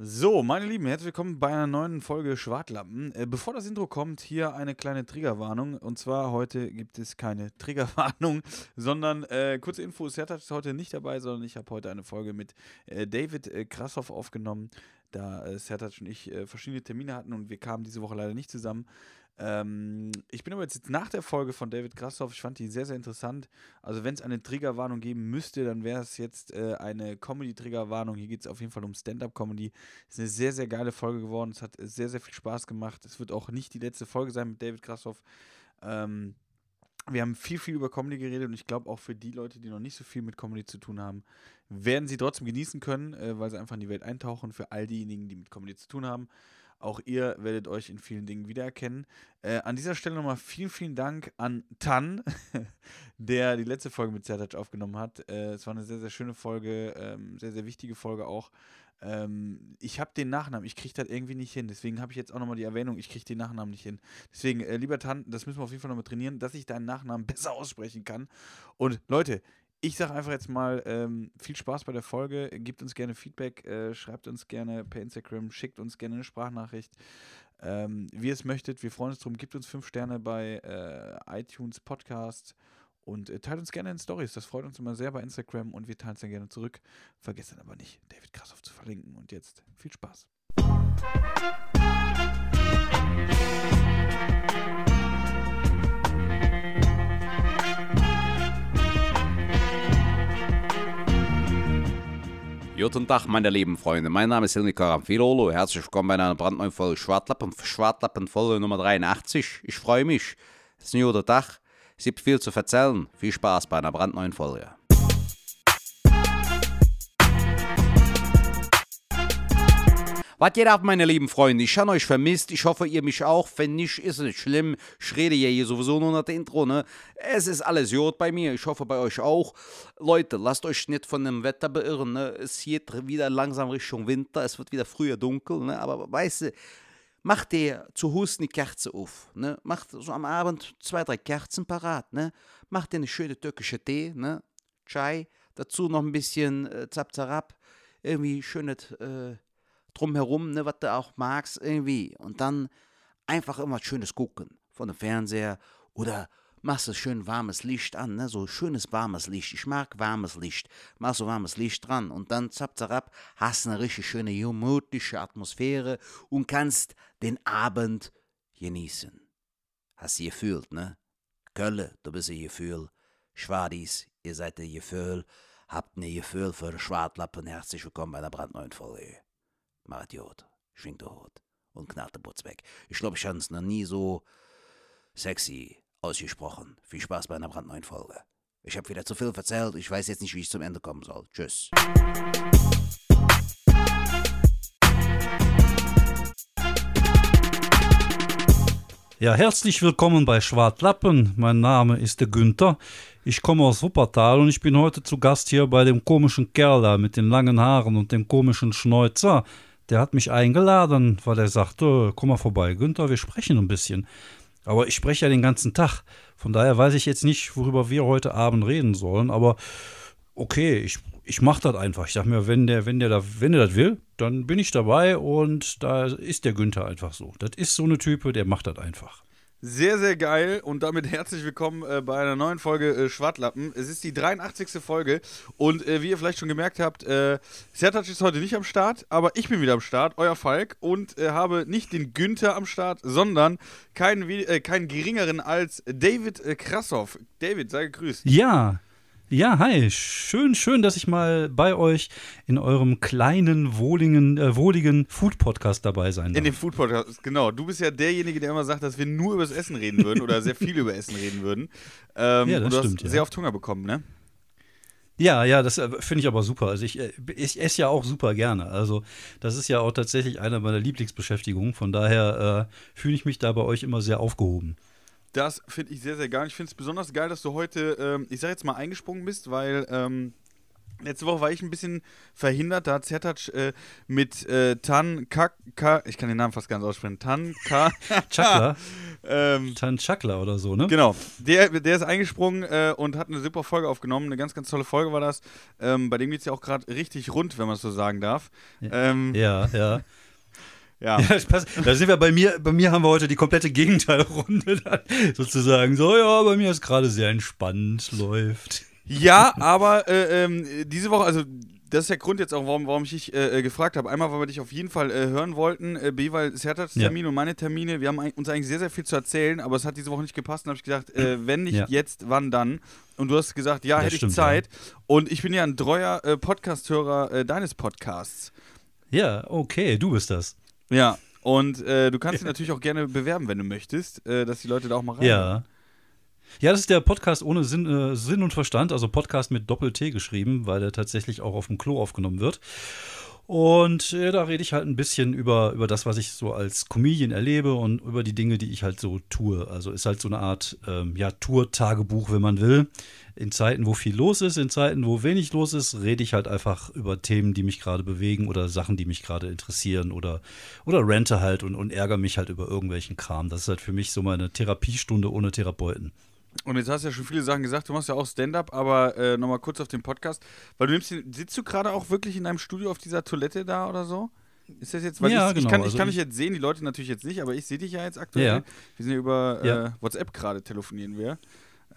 So, meine Lieben, herzlich willkommen bei einer neuen Folge Schwartlappen. Äh, bevor das Intro kommt, hier eine kleine Triggerwarnung. Und zwar heute gibt es keine Triggerwarnung, sondern äh, kurze Info: Sertat ist heute nicht dabei, sondern ich habe heute eine Folge mit äh, David äh, Krassoff aufgenommen, da äh, Sertat und ich äh, verschiedene Termine hatten und wir kamen diese Woche leider nicht zusammen. Ähm, ich bin aber jetzt nach der Folge von David Grassoff, ich fand die sehr, sehr interessant. Also, wenn es eine Triggerwarnung geben müsste, dann wäre es jetzt äh, eine Comedy-Triggerwarnung. Hier geht es auf jeden Fall um Stand-Up-Comedy. Es ist eine sehr, sehr geile Folge geworden. Es hat sehr, sehr viel Spaß gemacht. Es wird auch nicht die letzte Folge sein mit David Grassoff. Ähm, wir haben viel, viel über Comedy geredet und ich glaube auch für die Leute, die noch nicht so viel mit Comedy zu tun haben, werden sie trotzdem genießen können, äh, weil sie einfach in die Welt eintauchen. Für all diejenigen, die mit Comedy zu tun haben. Auch ihr werdet euch in vielen Dingen wiedererkennen. Äh, an dieser Stelle nochmal vielen, vielen Dank an Tan, der die letzte Folge mit Zertac aufgenommen hat. Äh, es war eine sehr, sehr schöne Folge, ähm, sehr, sehr wichtige Folge auch. Ähm, ich habe den Nachnamen, ich kriege das irgendwie nicht hin. Deswegen habe ich jetzt auch nochmal die Erwähnung, ich kriege den Nachnamen nicht hin. Deswegen, äh, lieber Tan, das müssen wir auf jeden Fall nochmal trainieren, dass ich deinen Nachnamen besser aussprechen kann. Und Leute, ich sage einfach jetzt mal ähm, viel Spaß bei der Folge. Gebt uns gerne Feedback, äh, schreibt uns gerne per Instagram, schickt uns gerne eine Sprachnachricht. Ähm, wie ihr es möchtet, wir freuen uns drum. Gebt uns fünf Sterne bei äh, iTunes Podcast und äh, teilt uns gerne in Stories. Das freut uns immer sehr bei Instagram und wir teilen es dann gerne zurück. Vergesst dann aber nicht, David Krassoff zu verlinken. Und jetzt viel Spaß. Guten Tag, meine lieben Freunde. Mein Name ist Hilmi Karamfilolo. Herzlich willkommen bei einer brandneuen Folge Schwartlappen. Schwartlappen Folge Nummer 83. Ich freue mich. Es ist ein guter Tag. Es gibt viel zu erzählen. Viel Spaß bei einer brandneuen Folge. Was geht ab, meine lieben Freunde? Ich habe euch vermisst. Ich hoffe, ihr mich auch. Wenn nicht, ist es nicht schlimm. Ich rede ja hier sowieso nur nach der Intro, ne? Es ist alles gut bei mir. Ich hoffe, bei euch auch. Leute, lasst euch nicht von dem Wetter beirren, ne? Es geht wieder langsam Richtung Winter. Es wird wieder früher dunkel, ne? Aber weißt du, macht dir zu Hause eine Kerze auf, ne? Macht so am Abend zwei, drei Kerzen parat, ne? Macht dir eine schöne türkische Tee, ne? Chai. Dazu noch ein bisschen äh, Zapzarab. Irgendwie schönes... Äh, drumherum, ne, was du auch magst, irgendwie. Und dann einfach immer Schönes gucken von dem Fernseher oder machst du schön warmes Licht an, ne, so schönes warmes Licht. Ich mag warmes Licht. Mach so warmes Licht dran und dann zapp, zapp, hast eine richtig schöne, gemütliche Atmosphäre und kannst den Abend genießen. Hast du gefühlt, ne? Kölle, du bist ein Gefühl. Schwadis, ihr seid ein Gefühl. Habt ein Gefühl für Schwartlappen. Herzlich willkommen bei einer brandneuen Folge. Jod, schwingt der Hut und knallt der Putz weg. Ich glaube, ich habe es noch nie so sexy ausgesprochen. Viel Spaß bei einer brandneuen Folge. Ich habe wieder zu viel erzählt. Ich weiß jetzt nicht, wie ich zum Ende kommen soll. Tschüss. Ja, herzlich willkommen bei Schwartlappen. Mein Name ist der Günther. Ich komme aus Wuppertal und ich bin heute zu Gast hier bei dem komischen Kerl da mit den langen Haaren und dem komischen Schnäuzer. Der hat mich eingeladen, weil er sagte, komm mal vorbei, Günther, wir sprechen ein bisschen. Aber ich spreche ja den ganzen Tag. Von daher weiß ich jetzt nicht, worüber wir heute Abend reden sollen. Aber okay, ich, ich mache das einfach. Ich sage mir, wenn der, wenn der da, wenn der das will, dann bin ich dabei und da ist der Günther einfach so. Das ist so eine Type, der macht das einfach. Sehr, sehr geil und damit herzlich willkommen äh, bei einer neuen Folge äh, Schwartlappen. Es ist die 83. Folge und äh, wie ihr vielleicht schon gemerkt habt, äh, Sertac ist heute nicht am Start, aber ich bin wieder am Start, euer Falk, und äh, habe nicht den Günther am Start, sondern keinen, äh, keinen geringeren als David äh, Krassoff. David, sei gegrüßt. Ja, ja, hi. Schön, schön, dass ich mal bei euch in eurem kleinen, wohligen, äh, wohligen Food-Podcast dabei sein darf. In dem Food-Podcast, genau. Du bist ja derjenige, der immer sagt, dass wir nur über das Essen reden würden oder sehr viel über Essen reden würden. Ähm, Ja, das und du stimmt, hast ja. sehr oft Hunger bekommen, ne? Ja, ja, das äh, finde ich aber super. Also ich, äh, ich esse ja auch super gerne. Also das ist ja auch tatsächlich eine meiner Lieblingsbeschäftigungen. Von daher äh, fühle ich mich da bei euch immer sehr aufgehoben. Das finde ich sehr, sehr geil. Ich finde es besonders geil, dass du heute, ähm, ich sag jetzt mal, eingesprungen bist, weil ähm, Letzte Woche war ich ein bisschen verhindert, da hat Zertac äh, mit äh, Tan Ka, Ka, ich kann den Namen fast ganz aussprechen, Tan Ka, Chakla, ähm, Tan Chakla oder so, ne? Genau, der, der ist eingesprungen äh, und hat eine super Folge aufgenommen. Eine ganz, ganz tolle Folge war das. Ähm, bei dem geht es ja auch gerade richtig rund, wenn man es so sagen darf. Ähm, Ja, ja. Ja. Ja, das passt. Da sind wir bei mir, bei mir haben wir heute die komplette Gegenteilrunde dann, sozusagen. So, ja, bei mir ist gerade sehr entspannt, läuft. Ja, aber äh, ähm, diese Woche, also das ist der Grund jetzt auch, warum, warum ich dich äh, äh, gefragt habe. Einmal, weil wir dich auf jeden Fall äh, hören wollten. Äh, B, weil Sertats Ja. Termin und meine Termine, wir haben uns eigentlich sehr, sehr viel zu erzählen, aber es hat diese Woche nicht gepasst. Und habe ich gedacht, äh, wenn nicht Ja. jetzt, wann dann? Und du hast gesagt, ja, Das hätte stimmt, ich Zeit. Und ich bin ja ein treuer äh, Podcast-Hörer äh, deines Podcasts. Ja, okay, du bist das. Ja. Und äh, du kannst dich natürlich auch gerne bewerben, wenn du möchtest, äh, dass die Leute da auch mal rein. Ja. Ja, das ist der Podcast ohne Sinn, äh, Sinn und Verstand, also Podcast mit Doppel-T geschrieben, weil der tatsächlich auch auf dem Klo aufgenommen wird. Und äh, da rede ich halt ein bisschen über, über das, was ich so als Comedian erlebe und über die Dinge, die ich halt so tue. Also ist halt so eine Art ähm, ja, Tour-Tagebuch, wenn man will. In Zeiten, wo viel los ist, in Zeiten, wo wenig los ist, rede ich halt einfach über Themen, die mich gerade bewegen oder Sachen, die mich gerade interessieren oder, oder rente halt und, und ärgere mich halt über irgendwelchen Kram. Das ist halt für mich so meine Therapiestunde ohne Therapeuten. Und jetzt hast du ja schon viele Sachen gesagt, du machst ja auch Stand-up, aber äh, nochmal kurz auf den Podcast. Weil du nimmst den, sitzt du gerade auch wirklich in deinem Studio auf dieser Toilette da oder so? Ist das jetzt, weil Ja, ich, ich genau, kann, ich also kann ich- dich jetzt sehen, die Leute natürlich jetzt nicht, aber ich sehe dich ja jetzt aktuell. Ja. Wir sind ja über Ja. Äh, WhatsApp gerade telefonieren wir.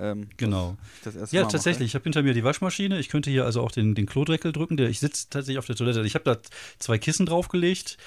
Ähm, Genau. das erste Ja, Mal tatsächlich. Ich habe hinter mir die Waschmaschine. Ich könnte hier also auch den, den Klodeckel drücken. Der, ich sitze tatsächlich auf der Toilette. Ich habe da zwei Kissen draufgelegt,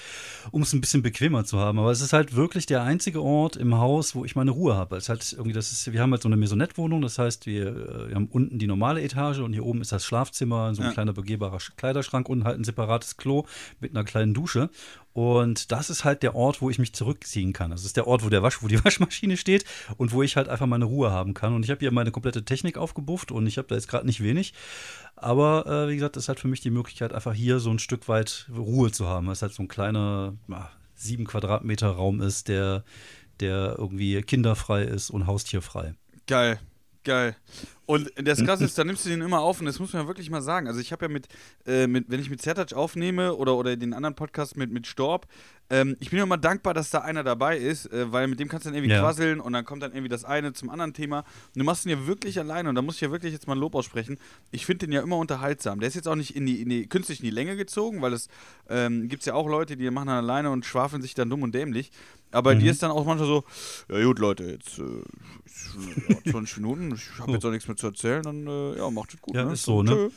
um es ein bisschen bequemer zu haben. Aber es ist halt wirklich der einzige Ort im Haus, wo ich meine Ruhe habe. Es halt irgendwie, das ist, wir haben halt so eine Maisonette-Wohnung. Das heißt, wir, äh, wir haben unten die normale Etage und hier oben ist das Schlafzimmer, so ein Ja. kleiner begehbarer Sch- Kleiderschrank und halt ein separates Klo mit einer kleinen Dusche. Und das ist halt der Ort, wo ich mich zurückziehen kann. Das ist der Ort, wo, der Wasch, wo die Waschmaschine steht und wo ich halt einfach meine Ruhe haben kann. Und ich habe hier meine komplette Technik aufgebufft und ich habe da jetzt gerade nicht wenig. Aber äh, wie gesagt, das ist halt für mich die Möglichkeit, einfach hier so ein Stück weit Ruhe zu haben. Weil es halt so ein kleiner, ah, sieben Quadratmeter Raum ist, der, der irgendwie kinderfrei ist und haustierfrei. Geil, geil. Und das Krasse ist, da nimmst du den immer auf und das muss man ja wirklich mal sagen. Also ich habe ja mit, äh, mit, wenn ich mit Zertac aufnehme oder, oder den anderen Podcast mit, mit Storb, ähm, ich bin ja immer dankbar, dass da einer dabei ist, äh, weil mit dem kannst du dann irgendwie Ja. quasseln und dann kommt dann irgendwie das eine zum anderen Thema. Und du machst ihn ja wirklich alleine und da muss ich ja wirklich jetzt mal ein Lob aussprechen. Ich finde den ja immer unterhaltsam. Der ist jetzt auch nicht in die, in die künstlich in die Länge gezogen, weil es ähm, gibt ja auch Leute, die machen dann alleine und schwafeln sich dann dumm und dämlich. Aber Mhm. die ist dann auch manchmal so, ja gut Leute, jetzt äh, ist, ja, 20 Minuten, ich habe Oh. jetzt auch nichts mehr zu erzählen, dann äh, ja, macht es gut. Ja, ne? ist so, ne? Tschö.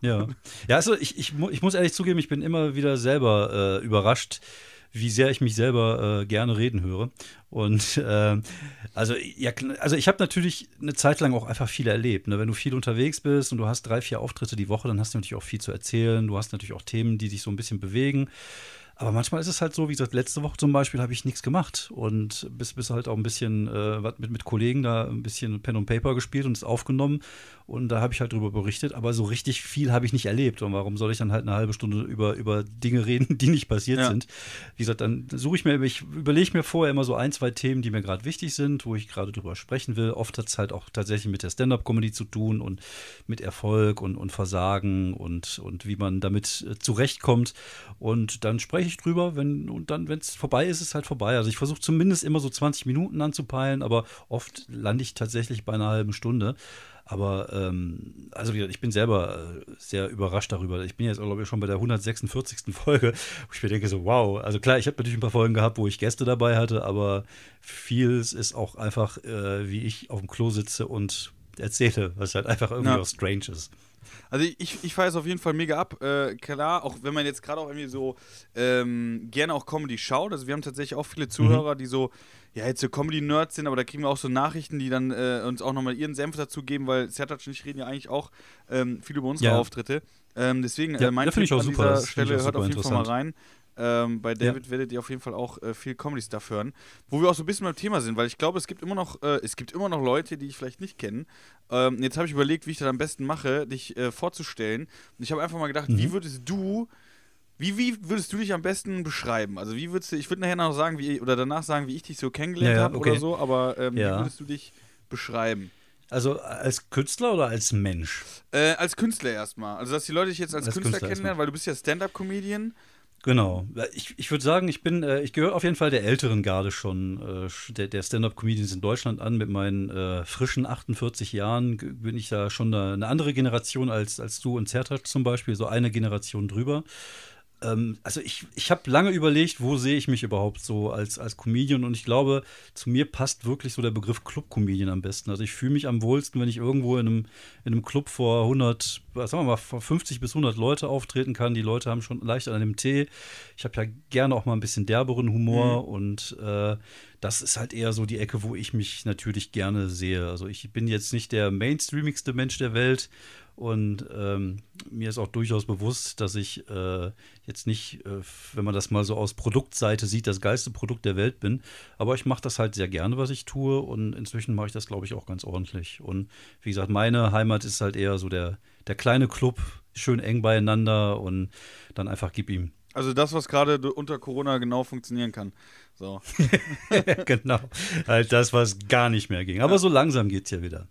Ja. Ja, also ich, ich, ich muss ehrlich zugeben, ich bin immer wieder selber äh, überrascht, wie sehr ich mich selber äh, gerne reden höre. Und ähm, also, ja, also ich habe natürlich eine Zeit lang auch einfach viel erlebt. Ne? Wenn du viel unterwegs bist und du hast drei, vier Auftritte die Woche, dann hast du natürlich auch viel zu erzählen. Du hast natürlich auch Themen, die dich so ein bisschen bewegen. Aber manchmal ist es halt so, wie gesagt, letzte Woche zum Beispiel habe ich nichts gemacht und bis, bis halt auch ein bisschen äh, mit, mit Kollegen da ein bisschen Pen und Paper gespielt und es aufgenommen und da habe ich halt drüber berichtet, aber so richtig viel habe ich nicht erlebt und warum soll ich dann halt eine halbe Stunde über, über Dinge reden, die nicht passiert Ja. sind? Wie gesagt, dann suche ich mir, ich überlege mir vorher immer so ein, zwei Themen, die mir gerade wichtig sind, wo ich gerade drüber sprechen will. Oft hat es halt auch tatsächlich mit der Stand-Up-Comedy zu tun und mit Erfolg und, und Versagen und, und wie man damit äh, zurechtkommt. Und dann spreche ich drüber, wenn, und dann, wenn es vorbei ist, ist es halt vorbei. Also ich versuche zumindest immer so 20 Minuten anzupeilen, aber oft lande ich tatsächlich bei einer halben Stunde. Aber ähm, also ich bin selber äh, sehr überrascht darüber. Ich bin jetzt, glaube ich, schon bei der 146. Folge, wo ich mir denke, so wow. Also klar, ich habe natürlich ein paar Folgen gehabt, wo ich Gäste dabei hatte, aber vieles ist auch einfach, äh, wie ich auf dem Klo sitze und erzähle, was halt einfach irgendwie Ja. auch strange ist. Also ich, ich feiere es auf jeden Fall mega ab. Äh, klar, auch wenn man jetzt gerade auch irgendwie so ähm, gerne auch Comedy schaut. Also wir haben tatsächlich auch viele Zuhörer, die so, ja, jetzt so Comedy-Nerds sind, aber da kriegen wir auch so Nachrichten, die dann äh, uns auch nochmal ihren Senf dazu geben, weil Sertac und ich reden ja eigentlich auch ähm, viel über unsere Ja. Auftritte. Ähm, deswegen, Ja, äh, mein finde ich Tipp auch an super. dieser Das Stelle, hört auf jeden Fall mal rein. Ähm, bei David werdet ihr auf jeden Fall auch äh, viel Comedy-Stuff hören. Wo wir auch so ein bisschen beim Thema sind, weil ich glaube, es gibt immer noch, äh, es gibt immer noch Leute, die ich vielleicht nicht kenne. Ähm, jetzt habe ich überlegt, wie ich das am besten mache, dich äh, vorzustellen. Und ich habe einfach mal gedacht, Mhm. wie würdest du, wie, wie würdest du dich am besten beschreiben? Also wie würdest du, ich würde nachher noch sagen, wie, oder danach sagen, wie ich dich so kennengelernt Ja, ja, habe okay. oder so, aber ähm, wie Ja. würdest du dich beschreiben? Also als Künstler oder als Mensch? Äh, als Künstler erstmal. Also, dass die Leute dich jetzt als, Als Künstler, Künstler kennenlernen, weil du bist ja Stand-Up-Comedian. Genau. Ich, ich würde sagen, ich bin, äh, ich gehöre auf jeden Fall der älteren Garde schon, äh, der, der Stand-up-Comedians in Deutschland an. Mit meinen äh, frischen 48 Jahren bin ich da schon eine, eine andere Generation als, als du und Zertat zum Beispiel, so eine Generation drüber. Ähm, also ich, ich habe lange überlegt, wo sehe ich mich überhaupt so als, als Comedian und ich glaube, zu mir passt wirklich so der Begriff Club-Comedian am besten. Also ich fühle mich am wohlsten, wenn ich irgendwo in einem, in einem Club vor 100, was sagen wir mal, vor 50 bis 100 Leute auftreten kann. Die Leute haben schon leicht an dem Tee. Ich habe ja gerne auch mal ein bisschen derberen Humor und äh, das ist halt eher so die Ecke, wo ich mich natürlich gerne sehe. Also ich bin jetzt nicht der mainstreamigste Mensch der Welt und ähm, mir ist auch durchaus bewusst, dass ich äh, jetzt nicht, äh, wenn man das mal so aus Produktseite sieht, das geilste Produkt der Welt bin. Aber ich mache das halt sehr gerne, was ich tue. Und inzwischen mache ich das, glaube ich, auch ganz ordentlich. Und wie gesagt, meine Heimat ist halt eher so der, der kleine Club, schön eng beieinander und dann einfach gib ihm. Also, das, was gerade unter Corona genau funktionieren kann. So. genau. Halt das, was gar nicht mehr ging. Aber so langsam geht's ja wieder.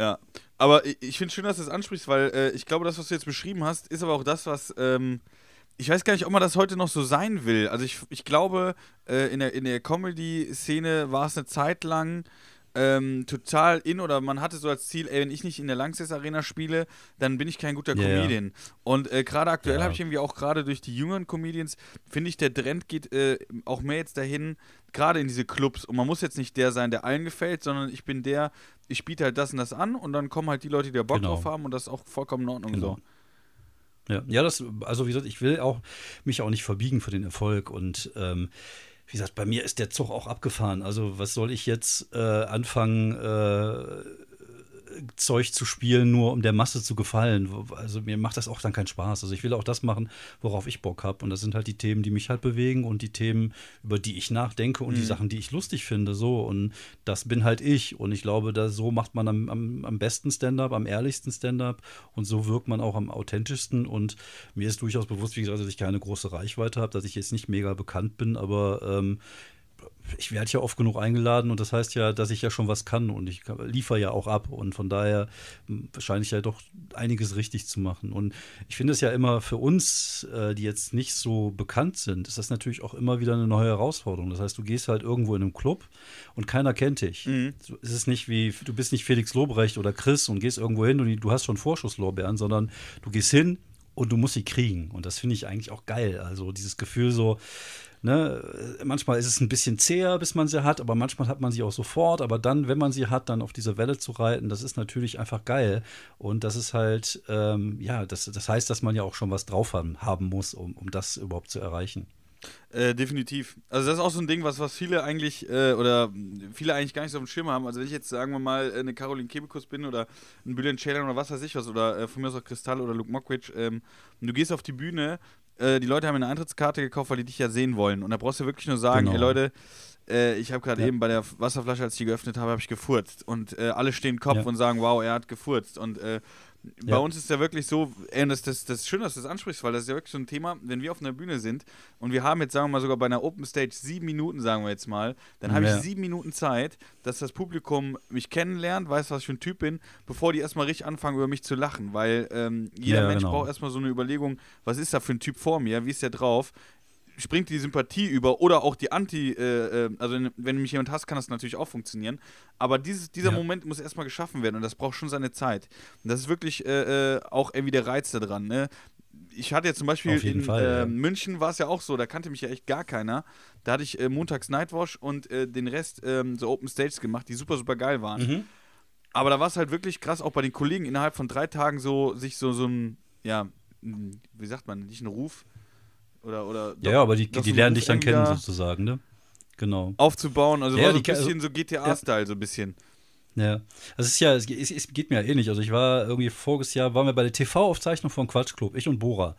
Ja, aber ich, finde schön, dass du das ansprichst, weil äh, ich glaube, das, was du jetzt beschrieben hast, ist aber auch das, was. Ähm, ich weiß gar nicht, ob man das heute noch so sein will. Also ich, ich glaube, äh, in der, in der Comedy-Szene war es eine Zeit lang ähm, total in oder man hatte so als Ziel, ey, wenn ich nicht in der Langsess Arena spiele, dann bin ich kein guter ja. Comedian. Und äh, gerade aktuell Ja. habe ich irgendwie auch gerade durch die jüngeren Comedians, finde ich, der Trend geht äh, auch mehr jetzt dahin, gerade in diese Clubs. Und man muss jetzt nicht der sein, der allen gefällt, sondern ich bin der, ich biete halt das und das an und dann kommen halt die Leute, die da Bock Genau. drauf haben und das ist auch vollkommen in Ordnung Genau. so. Ja, ja, das, also wie gesagt, ich will auch mich auch nicht verbiegen für den Erfolg und ähm, wie gesagt, bei mir ist der Zug auch abgefahren. Also was soll ich jetzt äh, anfangen, äh, Zeug zu spielen, nur um der Masse zu gefallen? Also mir macht das auch dann keinen Spaß. Also ich will auch das machen, worauf ich Bock habe. Und das sind halt die Themen, die mich halt bewegen und die Themen, über die ich nachdenke und die Sachen, die ich lustig finde. So und das bin halt ich. Und ich glaube, da so macht man am, am, am besten Stand-up, am ehrlichsten Stand-up und so wirkt man auch am authentischsten. Und mir ist durchaus bewusst, wie gesagt, dass ich keine große Reichweite habe, dass ich jetzt nicht mega bekannt bin, aber ähm, ich werde ja oft genug eingeladen und das heißt ja, dass ich ja schon was kann und ich liefere ja auch ab und von daher m, scheine ich ja doch einiges richtig zu machen. Und ich finde es ja immer für uns, äh, die jetzt nicht so bekannt sind, ist das natürlich auch immer wieder eine neue Herausforderung. Das heißt, du gehst halt irgendwo in einem Club und keiner kennt dich. So, Es ist nicht wie, du bist nicht Felix Lobrecht oder Chris und gehst irgendwo hin und du hast schon Vorschusslorbeeren, sondern du gehst hin und du musst sie kriegen. Und das finde ich eigentlich auch geil. Also dieses Gefühl so, Ne, manchmal ist es ein bisschen zäher, bis man sie hat, aber manchmal hat man sie auch sofort. Aber dann, wenn man sie hat, dann auf diese Welle zu reiten, das ist natürlich einfach geil. Und das ist halt, ähm, ja, das, das heißt, dass man ja auch schon was drauf haben, haben muss, um, um das überhaupt zu erreichen. Äh, definitiv. Also das ist auch so ein Ding, was, was viele eigentlich, äh, oder viele eigentlich gar nicht so auf dem Schirm haben. Also wenn ich jetzt, sagen wir mal, eine Caroline Kebekus bin oder ein Bülent Ceylan oder was weiß ich was, oder äh, von mir aus auch Kristall oder Luke Mockridge, ähm, du gehst auf die Bühne, äh, die Leute haben eine Eintrittskarte gekauft, weil die dich ja sehen wollen. Und da brauchst du wirklich nur sagen, Genau. ey Leute, äh, ich habe gerade Ja. eben bei der Wasserflasche, als ich die geöffnet habe, habe ich gefurzt. Und äh, alle stehen Kopf Ja. und sagen, wow, er hat gefurzt. Und äh, bei Ja. uns ist ja wirklich so, ey, das, das, das ist schön, dass du das ansprichst, weil das ist ja wirklich so ein Thema, wenn wir auf einer Bühne sind und wir haben jetzt, sagen wir mal, sogar bei einer Open Stage sieben Minuten, sagen wir jetzt mal, dann habe Ja. ich sieben Minuten Zeit, dass das Publikum mich kennenlernt, weiß, was ich für ein Typ bin, bevor die erstmal richtig anfangen, über mich zu lachen, weil ähm, jeder Ja, Mensch genau. braucht erstmal so eine Überlegung, was ist da für ein Typ vor mir, wie ist der drauf, springt die Sympathie über oder auch die Anti, äh, äh, also wenn- wenn mich jemand hasst, kann das natürlich auch funktionieren. Aber dieses, dieser Ja. Moment muss erstmal geschaffen werden und das braucht schon seine Zeit. Und das ist wirklich äh, äh, auch irgendwie der Reiz daran. Ne? Ich hatte jetzt zum Beispiel in Fall, äh, ja. München war es ja auch so, da kannte mich ja echt gar keiner. Da hatte ich montags Nightwash und den Rest ähm, so Open Stages gemacht, die super, super geil waren. Mhm. Aber da war es halt wirklich krass, auch bei den Kollegen innerhalb von drei Tagen so, sich so, so ein, ja, ein- wie sagt man, nicht ein Ruf oder, oder Ja, ja, aber die, die lernen dich dann kennen sozusagen, ne? Genau. Aufzubauen, also Ja, war so ein also- bisschen so GTA-Style, so ein bisschen. Ja, das ist ja, es, es, geht mir ja ähnlich. Also ich war irgendwie voriges Jahr, waren wir bei der TV-Aufzeichnung von Quatsch Club, ich und Bora.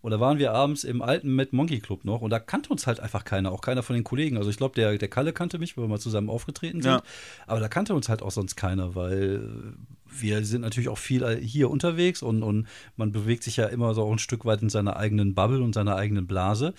Und da waren wir abends im alten Mad Monkey Club noch und da kannte uns halt einfach keiner, auch keiner von den Kollegen. Also ich glaube, der, der Kalle kannte mich, weil wir mal zusammen aufgetreten sind. Ja. Aber da kannte uns halt auch sonst keiner, weil wir sind natürlich auch viel hier unterwegs und, und man bewegt sich ja immer so auch ein Stück weit in seiner eigenen Bubble und seiner eigenen Blase.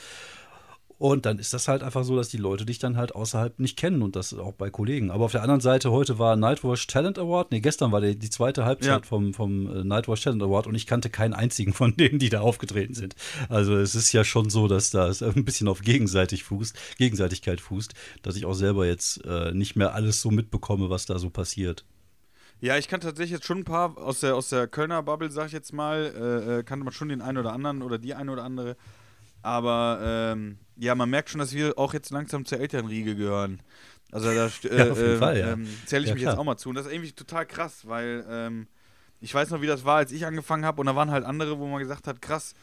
Und dann ist das halt einfach so, dass die Leute dich dann halt außerhalb nicht kennen und das auch bei Kollegen. Aber auf der anderen Seite, heute war Nightwatch Talent Award. Nee, gestern war die, die zweite Halbzeit Ja. vom, vom äh, Nightwatch Talent Award und ich kannte keinen einzigen von denen, die da aufgetreten sind. Also es ist ja schon so, dass da es ein bisschen auf gegenseitig fußt, Gegenseitigkeit fußt, dass ich auch selber jetzt äh, nicht mehr alles so mitbekomme, was da so passiert. Ja, ich kannte tatsächlich jetzt schon ein paar aus der, aus der Kölner Bubble, sag ich jetzt mal, äh, äh, kannte man schon den einen oder anderen oder die eine oder andere. Aber ähm, ja, man merkt schon, dass wir auch jetzt langsam zur Elternriege gehören. Also da äh, Ja, auf jeden äh, Fall, ja. ähm, zähle ich Ja, mich klar. jetzt auch mal zu. Und das ist irgendwie total krass, weil ähm, ich weiß noch, wie das war, als ich angefangen habe. Und da waren halt andere, wo man gesagt hat, krass,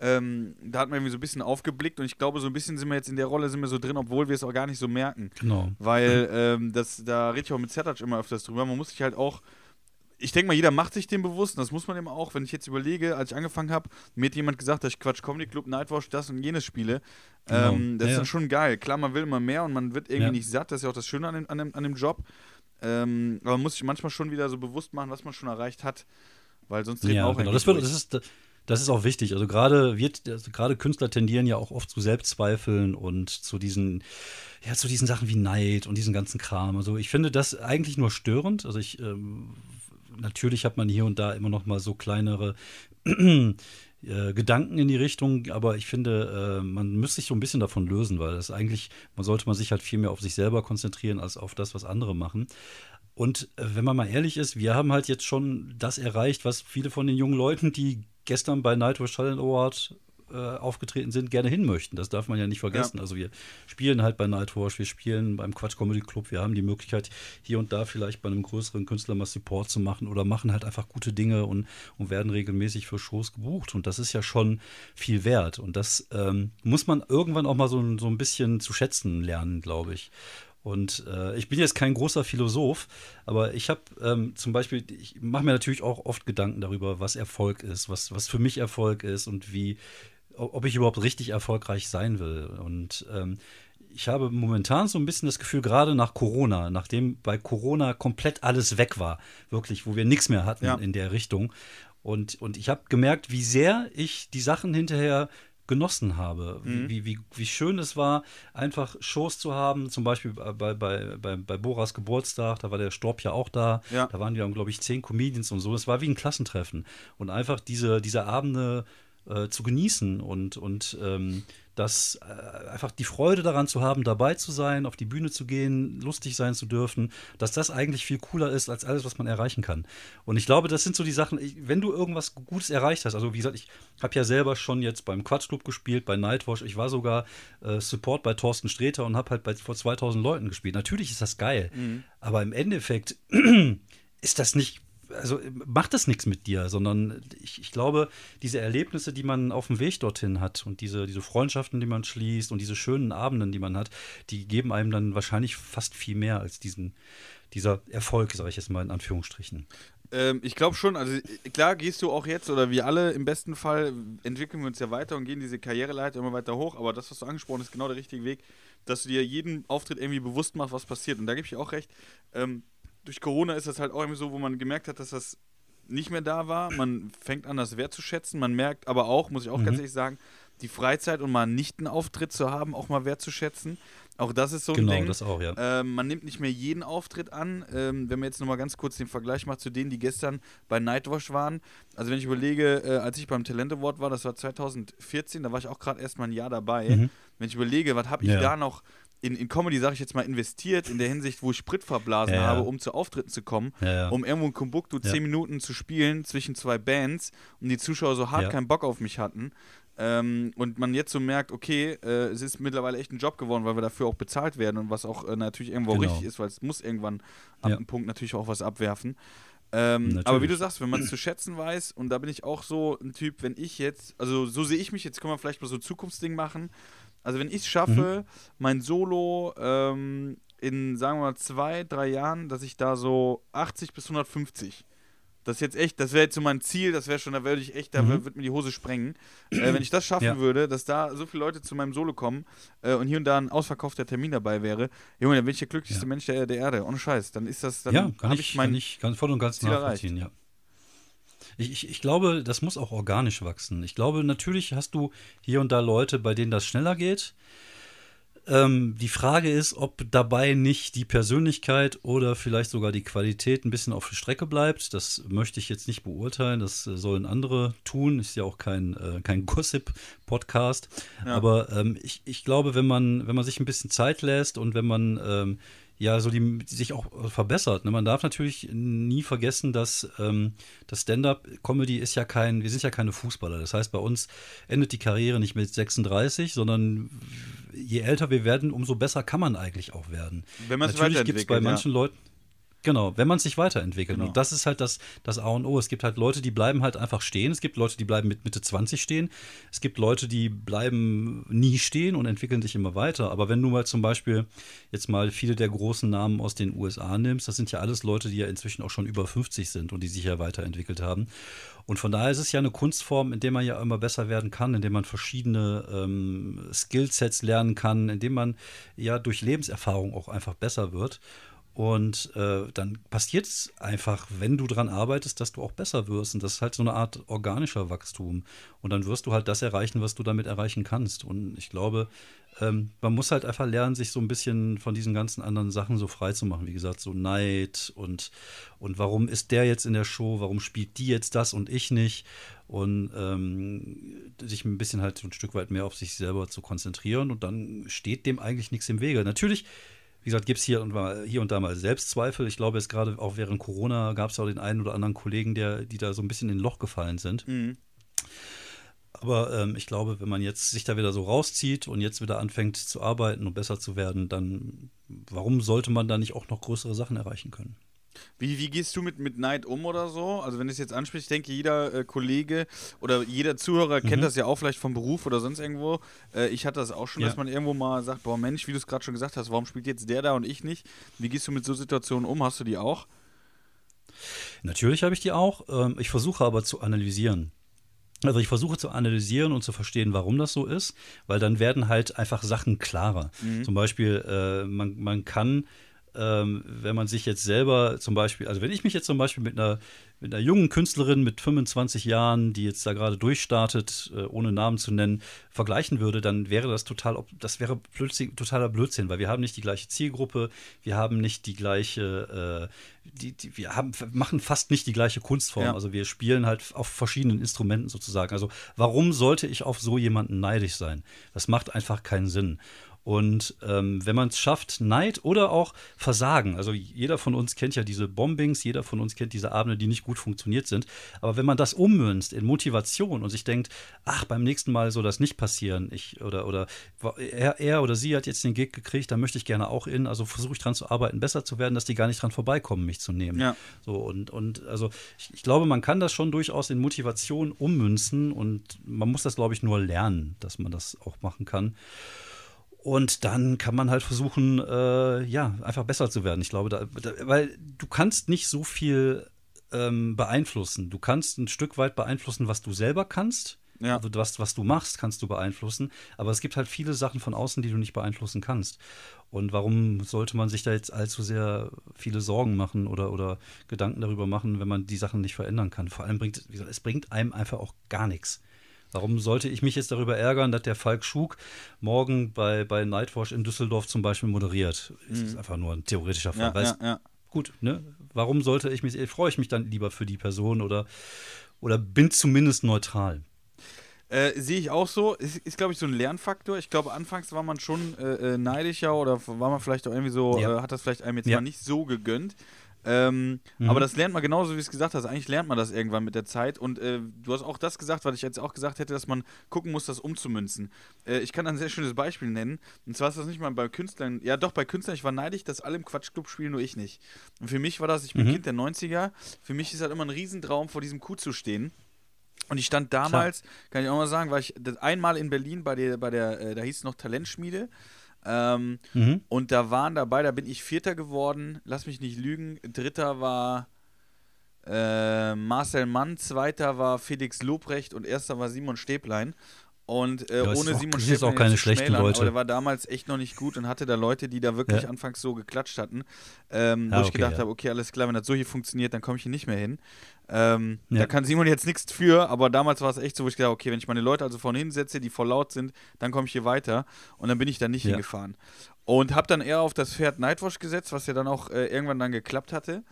ähm, da hat man irgendwie so ein bisschen aufgeblickt. Und ich glaube, so ein bisschen sind wir jetzt in der Rolle, sind wir so drin, obwohl wir es auch gar nicht so merken. Genau. Weil ähm, das, da rede ich auch mit Zertac immer öfters drüber. Man muss sich halt auch. Ich denke mal, jeder macht sich dem bewusst, und das muss man eben auch, wenn ich jetzt überlege, als ich angefangen habe, mir hat jemand gesagt, dass ich Quatsch Comedy Club, Nightwatch, das und jenes spiele. Genau. Ähm, das ist Ja. dann schon geil. Klar, man will immer mehr und man wird irgendwie Ja. nicht satt, das ist ja auch das Schöne an dem, an dem, an dem Job. Ähm, aber man muss sich manchmal schon wieder so bewusst machen, was man schon erreicht hat. Weil sonst treten Ja, auch genau. Das, wird, das, ist, das ist auch wichtig. Also gerade wird, also gerade Künstler tendieren ja auch oft zu Selbstzweifeln und zu diesen, ja, zu diesen Sachen wie Neid und diesen ganzen Kram. Also ich finde das eigentlich nur störend. Also ich, ähm, natürlich hat man hier und da immer noch mal so kleinere äh, Gedanken in die Richtung, aber ich finde, äh, man müsste sich so ein bisschen davon lösen, weil das eigentlich, man sollte man sich halt viel mehr auf sich selber konzentrieren als auf das, was andere machen. Und äh, wenn man mal ehrlich ist, wir haben halt jetzt schon das erreicht, was viele von den jungen Leuten, die gestern bei Nightwish Talent Award äh, aufgetreten sind, gerne hin möchten. Das darf man ja nicht vergessen. Also wir spielen halt bei Nightwash, wir spielen beim Quatsch Comedy Club, wir haben die Möglichkeit, hier und da vielleicht bei einem größeren Künstler mal Support zu machen oder machen halt einfach gute Dinge und, und werden regelmäßig für Shows gebucht. Und das ist ja schon viel wert. Und das ähm, muss man irgendwann auch mal so, so ein bisschen zu schätzen lernen, glaube ich. Und äh, ich bin jetzt kein großer Philosoph, aber ich habe ähm, zum Beispiel, ich mache mir natürlich auch oft Gedanken darüber, was Erfolg ist, was, was für mich Erfolg ist und wie, ob ich überhaupt richtig erfolgreich sein will. Und ähm, ich habe momentan so ein bisschen das Gefühl, gerade nach Corona, nachdem bei Corona komplett alles weg war, wirklich, wo wir nichts mehr hatten Ja. in der Richtung. Und, und ich habe gemerkt, wie sehr ich die Sachen hinterher genossen habe. Mhm. Wie, wie, wie schön es war, einfach Shows zu haben, zum Beispiel bei, bei, bei, bei Boras Geburtstag, da war der Storb ja auch da, Ja. da waren wir, glaube ich, zehn Comedians und so. Es war wie ein Klassentreffen. Und einfach diese, diese Abende äh, zu genießen und, und ähm, das äh, einfach die Freude daran zu haben, dabei zu sein, auf die Bühne zu gehen, lustig sein zu dürfen, dass das eigentlich viel cooler ist als alles, was man erreichen kann. Und ich glaube, das sind so die Sachen, ich, wenn du irgendwas Gutes erreicht hast, also wie gesagt, ich habe ja selber schon jetzt beim Quatschclub gespielt, bei Nightwash, ich war sogar äh, Support bei Thorsten Sträter und habe halt bei, vor 2000 Leuten gespielt. Natürlich ist das geil, aber im Endeffekt ist das nicht also macht das nichts mit dir, sondern ich, ich glaube, diese Erlebnisse, die man auf dem Weg dorthin hat und diese, diese Freundschaften, die man schließt und diese schönen Abenden, die man hat, die geben einem dann wahrscheinlich fast viel mehr als diesen, dieser Erfolg, sage ich jetzt mal in Anführungsstrichen. Ähm, ich glaube schon, also klar gehst du auch jetzt, oder wir alle im besten Fall, entwickeln wir uns ja weiter und gehen diese Karriereleiter immer weiter hoch, aber das, was du angesprochen hast, ist genau der richtige Weg, dass du dir jeden Auftritt irgendwie bewusst machst, was passiert. Und da gebe ich auch recht, ähm, durch Corona ist das halt auch irgendwie so, wo man gemerkt hat, dass das nicht mehr da war. Man fängt an, das wertzuschätzen. Man merkt aber auch, muss ich auch Mhm. ganz ehrlich sagen, die Freizeit und mal nicht einen Auftritt zu haben, auch mal wertzuschätzen. Auch das ist so ein genau, Ding. das auch, ja. Ähm, man nimmt nicht mehr jeden Auftritt an. Ähm, wenn man jetzt nochmal ganz kurz den Vergleich macht zu denen, die gestern bei Nightwash waren. Also wenn ich überlege, äh, als ich beim Talent Award war, das war 2014, da war ich auch gerade erst mal ein Jahr dabei. Mhm. Wenn ich überlege, was habe ich Ja. da noch in, in Comedy, sage ich jetzt mal, investiert, in der Hinsicht, wo ich Sprit verblasen Ja, habe, um zu Auftritten zu kommen, Ja, um irgendwo in Kumbuktu zehn Minuten zu spielen zwischen zwei Bands und die Zuschauer so hart keinen Bock auf mich hatten. Ähm, und man jetzt so merkt, okay, äh, es ist mittlerweile echt ein Job geworden, weil wir dafür auch bezahlt werden und was auch äh, natürlich irgendwo Genau. richtig ist, weil es muss irgendwann ab einem Punkt natürlich auch was abwerfen. Ähm, aber wie du sagst, wenn man es zu schätzen weiß, und da bin ich auch so ein Typ, wenn ich jetzt, also so sehe ich mich, jetzt können wir vielleicht mal so ein Zukunftsding machen. Also wenn ich es schaffe, mein Solo ähm, in, sagen wir mal, zwei, drei Jahren, dass ich da so 80 bis 150 das ist jetzt echt, das wäre jetzt so mein Ziel, das wäre schon, da würde ich echt, da Mhm. wird mir die Hose sprengen. äh, wenn ich das schaffen Ja. würde, dass da so viele Leute zu meinem Solo kommen äh, und hier und da ein ausverkaufter Termin dabei wäre, Junge, dann bin ich der glücklichste Ja. Mensch der, der Erde. Ohne Scheiß. Dann ist das, dann ja, kann habe ich, ich mein. kann ich ganz voll und ganz Ziel nachvollziehen, ja. Ich, ich, ich glaube, das muss auch organisch wachsen. Ich glaube, natürlich hast du hier und da Leute, bei denen das schneller geht. ähm, die Frage ist, ob dabei nicht die Persönlichkeit oder vielleicht sogar die Qualität ein bisschen auf der Strecke bleibt. Das möchte ich jetzt nicht beurteilen. Das äh, sollen andere tun. Ist ja auch kein, äh, kein Gossip-Podcast. Ja. Aber ähm, ich, ich glaube, wenn man, wenn man sich ein bisschen Zeit lässt und wenn man ähm, ja, so die, die sich auch verbessert. Ne? Man darf natürlich nie vergessen, dass ähm, das Stand-up-Comedy ist ja kein, wir sind ja keine Fußballer. Das heißt, bei uns endet die Karriere nicht mit 36, sondern je älter wir werden, umso besser kann man eigentlich auch werden. Wenn man es Natürlich gibt es bei manchen ja. Leuten Genau, wenn man sich weiterentwickelt. Genau. Und das ist halt das, das A und O. Es gibt halt Leute, die bleiben halt einfach stehen. Es gibt Leute, die bleiben mit Mitte 20 stehen. Es gibt Leute, die bleiben nie stehen und entwickeln sich immer weiter. Aber wenn du mal zum Beispiel jetzt mal viele der großen Namen aus den USA nimmst, das sind ja alles Leute, die ja inzwischen auch schon über 50 sind und die sich ja weiterentwickelt haben. Und von daher ist es ja eine Kunstform, in der man ja immer besser werden kann, in der man verschiedene ähm, Skillsets lernen kann, in dem man ja durch Lebenserfahrung auch einfach besser wird. Und äh, dann passiert es einfach, wenn du dran arbeitest, dass du auch besser wirst. Und das ist halt so eine Art organischer Wachstum. Und dann wirst du halt das erreichen, was du damit erreichen kannst. Und ich glaube, ähm, man muss halt einfach lernen, sich so ein bisschen von diesen ganzen anderen Sachen so frei zu machen. Wie gesagt, so Neid und, und warum ist der jetzt in der Show, warum spielt die jetzt das und ich nicht? Und ähm, sich ein bisschen halt so ein Stück weit mehr auf sich selber zu konzentrieren. Und dann steht dem eigentlich nichts im Wege. Natürlich wie gesagt, gibt es hier und, hier und da mal Selbstzweifel. Ich glaube, jetzt gerade auch während Corona gab es auch den einen oder anderen Kollegen, der, die da so ein bisschen in ein Loch gefallen sind. Mhm. Aber ähm, ich glaube, wenn man jetzt sich da wieder so rauszieht und jetzt wieder anfängt zu arbeiten und besser zu werden, dann warum sollte man da nicht auch noch größere Sachen erreichen können? Wie, wie gehst du mit, mit Neid um oder so? Also wenn du es jetzt ansprichst, ich denke, jeder äh, Kollege oder jeder Zuhörer mhm. kennt das ja auch vielleicht vom Beruf oder sonst irgendwo. Äh, ich hatte das auch schon, ja. dass man irgendwo mal sagt, boah Mensch, wie du es gerade schon gesagt hast, warum spielt jetzt der da und ich nicht? Wie gehst du mit so Situationen um? Hast du die auch? Natürlich habe ich die auch. Ähm, ich versuche aber zu analysieren. Also ich versuche zu analysieren und zu verstehen, warum das so ist, weil dann werden halt einfach Sachen klarer. Mhm. Zum Beispiel, äh, man, man kann ähm, wenn man sich jetzt selber zum Beispiel, also wenn ich mich jetzt zum Beispiel mit einer, mit einer jungen Künstlerin mit 25 Jahren, die jetzt da gerade durchstartet, äh, ohne Namen zu nennen, vergleichen würde, dann wäre das total, das wäre plötzlich totaler Blödsinn, weil wir haben nicht die gleiche Zielgruppe, wir haben nicht die gleiche, äh, die, die, wir haben, machen fast nicht die gleiche Kunstform. Ja. Also wir spielen halt auf verschiedenen Instrumenten sozusagen. Also warum sollte ich auf so jemanden neidisch sein? Das macht einfach keinen Sinn. Und ähm, wenn man es schafft, Neid oder auch Versagen, also jeder von uns kennt ja diese Bombings, jeder von uns kennt diese Abende, die nicht gut funktioniert sind. Aber wenn man das ummünzt in Motivation und sich denkt, ach, beim nächsten Mal soll das nicht passieren, ich oder, oder er, er oder sie hat jetzt den Gig gekriegt, da möchte ich gerne auch in, also versuche ich dran zu arbeiten, besser zu werden, dass die gar nicht dran vorbeikommen, mich zu nehmen. Ja. So und, und also ich, ich glaube, man kann das schon durchaus in Motivation ummünzen und man muss das, glaube ich, nur lernen, dass man das auch machen kann. Und dann kann man halt versuchen, äh, ja, einfach besser zu werden. Ich glaube, da, da, weil du kannst nicht so viel ähm, beeinflussen. Du kannst ein Stück weit beeinflussen, was du selber kannst. Ja. Also was, was du machst, kannst du beeinflussen. Aber es gibt halt viele Sachen von außen, die du nicht beeinflussen kannst. Und warum sollte man sich da jetzt allzu sehr viele Sorgen machen oder, oder Gedanken darüber machen, wenn man die Sachen nicht verändern kann? Vor allem bringt wie gesagt, es bringt einem einfach auch gar nichts. Warum sollte ich mich jetzt darüber ärgern, dass der Falk Schug morgen bei, bei Nightwatch in Düsseldorf zum Beispiel moderiert? Mhm. Das ist einfach nur ein theoretischer Fall. Ja, ja, ja. Gut, ne? Warum sollte ich mich, freue ich mich dann lieber für die Person oder, oder bin zumindest neutral? Äh, Sehe ich auch so. Ist, ist glaube ich, so ein Lernfaktor. Ich glaube, anfangs war man schon äh, äh neidischer oder war man vielleicht auch irgendwie so, ja. äh, hat das vielleicht einem jetzt ja. mal nicht so gegönnt. Ähm, mhm. Aber das lernt man genauso, wie du es gesagt hast. Eigentlich lernt man das irgendwann mit der Zeit. Und äh, du hast auch das gesagt, was ich jetzt auch gesagt hätte, dass man gucken muss, das umzumünzen. Äh, ich kann ein sehr schönes Beispiel nennen. Und zwar ist das nicht mal bei Künstlern. Ja, doch, bei Künstlern. Ich war neidisch, dass alle im Quatschclub spielen, nur ich nicht. Und für mich war das, ich bin mhm. Kind der 90er. Für mich ist halt immer ein Riesentraum, vor diesem Kuh zu stehen. Und ich stand damals, Klar. kann ich auch mal sagen, war ich einmal in Berlin bei der, bei der, äh, da hieß es noch Talentschmiede. Ähm, mhm. Und da waren dabei, da bin ich Vierter geworden, lass mich nicht lügen. Dritter war äh, Marcel Mann, Zweiter war Felix Lobrecht und Erster war Simon Stäblein. Und äh, Ja, ohne Simon Stefan auch keine schlechten schmälern, Leute. Aber der war damals echt noch nicht gut und hatte da Leute, die da wirklich Ja. anfangs so geklatscht hatten. Ähm, Ja, wo ich okay, gedacht ja. habe, okay, alles klar, wenn das so hier funktioniert, dann komme ich hier nicht mehr hin. Ähm. Da kann Simon jetzt nichts für, aber damals war es echt so, wo ich gedacht habe, okay, wenn ich meine Leute also vorne hinsetze, die voll laut sind, dann komme ich hier weiter. Und dann bin ich da nicht hingefahren. Und habe dann eher auf das Pferd Nightwash gesetzt, was ja dann auch äh, irgendwann dann geklappt hatte.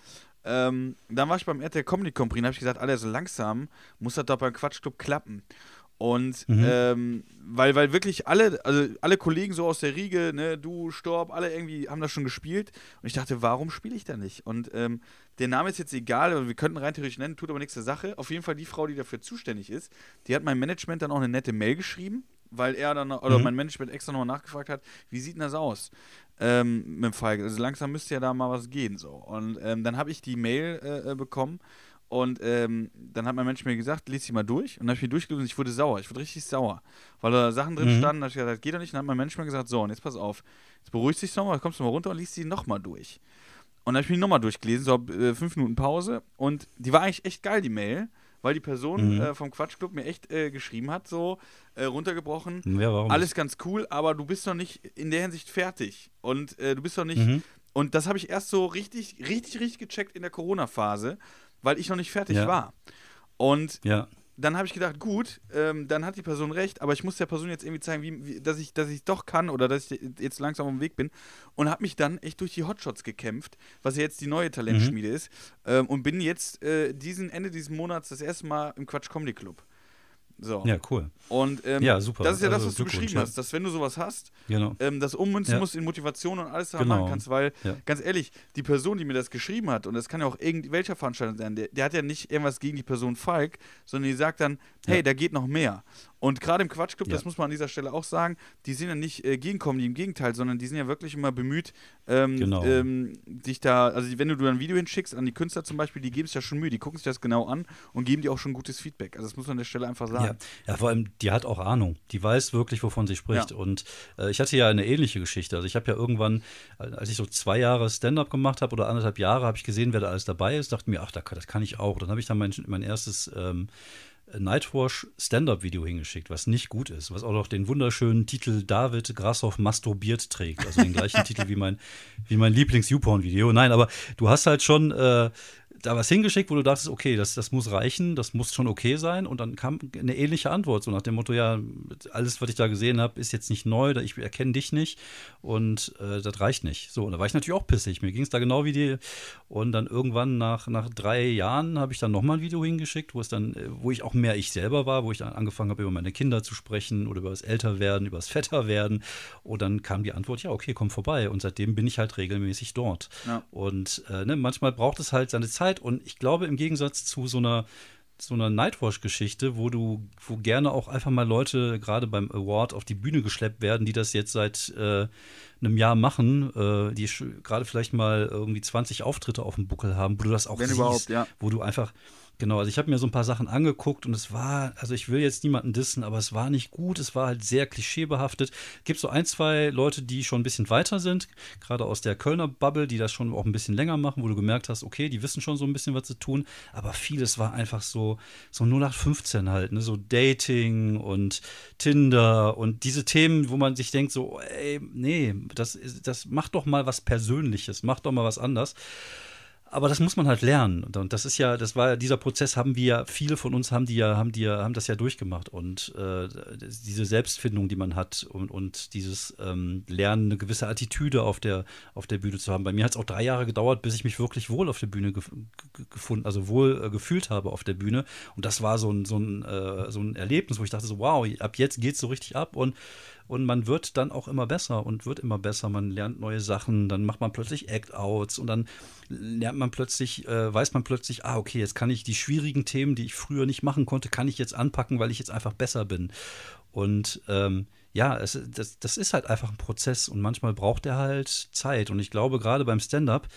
Ähm, dann war ich beim RTL Comedy Compris und habe ich gesagt, Alter, so langsam muss das doch beim Quatschclub klappen. Und Mhm. ähm, weil, weil wirklich alle, also alle Kollegen so aus der Riege, ne, du, Storb, alle irgendwie haben das schon gespielt. Und ich dachte, warum spiele ich da nicht? Und ähm, der Name ist jetzt egal, aber wir könnten rein theoretisch nennen, tut aber nichts zur Sache. Auf jeden Fall die Frau, die dafür zuständig ist, die hat meinem Management dann auch eine nette Mail geschrieben, weil er dann, oder Mhm. mein Management extra nochmal nachgefragt hat, wie sieht denn das aus? Ähm, mit dem Feige. Also langsam müsste ja da mal was gehen. So. Und ähm, dann habe ich die Mail äh, äh, bekommen und ähm, dann hat mein Mensch mir gesagt, lies sie mal durch. Und dann habe ich mir durchgelesen und ich wurde sauer. Ich wurde richtig sauer. Weil da Sachen drin Mhm. standen, da habe ich gesagt, das geht doch nicht. Und dann hat mein Mensch mir gesagt, so, und jetzt pass auf. Jetzt beruhigst dich nochmal, kommst du mal runter und liest sie nochmal durch. Und dann habe ich mich nochmal durchgelesen, so äh, fünf Minuten Pause. Und die war eigentlich echt geil, die Mail. Weil die Person Mhm. äh, vom Quatschclub mir echt äh, geschrieben hat, so äh, runtergebrochen. Ja, warum Alles ganz cool, aber du bist noch nicht in der Hinsicht fertig. Und äh, du bist noch nicht. Mhm. Und das habe ich erst so richtig, richtig, richtig gecheckt in der Corona-Phase, weil ich noch nicht fertig Ja. war. Und Ja, dann habe ich gedacht, gut, ähm, dann hat die Person recht, aber ich muss der Person jetzt irgendwie zeigen, wie, wie, dass ich dass ich doch kann oder dass ich jetzt langsam auf dem Weg bin. Und habe mich dann echt durch die Hotshots gekämpft, was ja jetzt die neue Talentschmiede ist. Ähm, und bin jetzt äh, diesen Ende dieses Monats das erste Mal im Quatsch Comedy Club. So. ja, cool. Und ähm, Ja, super. das ist ja das, Also was du ja. hast, dass wenn du sowas hast, Genau. ähm, das ummünzen Ja. musst in Motivation und alles da Genau. machen kannst, weil, Ja. ganz ehrlich, die Person, die mir das geschrieben hat, und das kann ja auch irgendwelcher Veranstalter sein, der, der hat ja nicht irgendwas gegen die Person Falk, sondern die sagt dann, hey, Ja. da geht noch mehr. Und gerade im Quatschclub, Ja. das muss man an dieser Stelle auch sagen, die sind ja nicht äh, gegenkommen, die im Gegenteil, sondern die sind ja wirklich immer bemüht, ähm, Genau. ähm, dich da, also wenn du ein Video hinschickst an die Künstler zum Beispiel, die geben sich ja schon Mühe, die gucken sich das genau an und geben dir auch schon gutes Feedback. Also das muss man an der Stelle einfach Ja, sagen. ja, vor allem, die hat auch Ahnung. Die weiß wirklich, wovon sie spricht. Ja. Und äh, ich hatte ja eine ähnliche Geschichte. Also ich habe ja irgendwann, als ich so zwei Jahre Stand-up gemacht habe oder anderthalb Jahre, habe ich gesehen, wer da alles dabei ist. Dachte mir, ach, das kann ich auch. Dann habe ich dann mein, mein erstes ähm, Nightwash Stand-up-Video hingeschickt, was nicht gut ist, was auch noch den wunderschönen Titel David Grashoff masturbiert trägt. Also den gleichen Titel wie mein, wie mein Lieblings-YouPorn-Video. Nein, aber du hast halt schon äh, da was hingeschickt, wo du dachtest, okay, das, das muss reichen, das muss schon okay sein. Und dann kam eine ähnliche Antwort, so nach dem Motto, ja, alles, was ich da gesehen habe, ist jetzt nicht neu, ich erkenne dich nicht und äh, das reicht nicht. So, und da war ich natürlich auch pissig. Mir ging es da genau wie die. Und dann irgendwann nach, nach drei Jahren habe ich dann nochmal ein Video hingeschickt, wo es dann, äh, wo ich auch mehr ich selber war, wo ich dann angefangen habe, über meine Kinder zu sprechen oder über das Älterwerden, über das Vetterwerden. Und dann kam die Antwort, ja, okay, komm vorbei. Und seitdem bin ich halt regelmäßig dort. Ja. Und äh, ne, manchmal braucht es halt seine Zeit. Und ich glaube, im Gegensatz zu so einer so einer Nightwash-Geschichte, wo du, wo gerne auch einfach mal Leute gerade beim Award auf die Bühne geschleppt werden, die das jetzt seit äh, einem Jahr machen, äh, die gerade vielleicht mal irgendwie 20 Auftritte auf dem Buckel haben, wo du das auch Wenn siehst, überhaupt, ja. wo du einfach Genau, also ich habe mir so ein paar Sachen angeguckt und es war, also ich will jetzt niemanden dissen, aber es war nicht gut, es war halt sehr klischeebehaftet. Gibt so ein, zwei Leute, die schon ein bisschen weiter sind, gerade aus der Kölner Bubble, die das schon auch ein bisschen länger machen, wo du gemerkt hast, okay, die wissen schon so ein bisschen, was sie tun, aber vieles war einfach so, so 0815 halt, ne, so Dating und Tinder und diese Themen, wo man sich denkt, so, ey, nee, das, das macht doch mal was Persönliches, macht doch mal was anders. Aber das muss man halt lernen. Und- das ist ja, das war dieser Prozess haben wir ja, viele von uns haben die ja, haben die ja, haben das ja durchgemacht. Und äh, diese Selbstfindung, die man hat und, und dieses ähm, Lernen, eine gewisse Attitüde auf der, auf der Bühne zu haben. Bei mir hat es auch drei Jahre gedauert, bis ich mich wirklich wohl auf der Bühne gef ge- gefunden, also wohl äh, gefühlt habe auf der Bühne. Und das war so ein, so ein, äh, so ein Erlebnis, wo ich dachte so, wow, ab jetzt geht's so richtig ab und und man wird dann auch immer besser und wird immer besser. Man lernt neue Sachen, dann macht man plötzlich Act-Outs und dann lernt man plötzlich, äh, weiß man plötzlich, ah, okay, jetzt kann ich die schwierigen Themen, die ich früher nicht machen konnte, kann ich jetzt anpacken, weil ich jetzt einfach besser bin. Und ähm, ja, es, das, das ist halt einfach ein Prozess und manchmal braucht er halt Zeit. Und ich glaube, gerade beim Stand-up,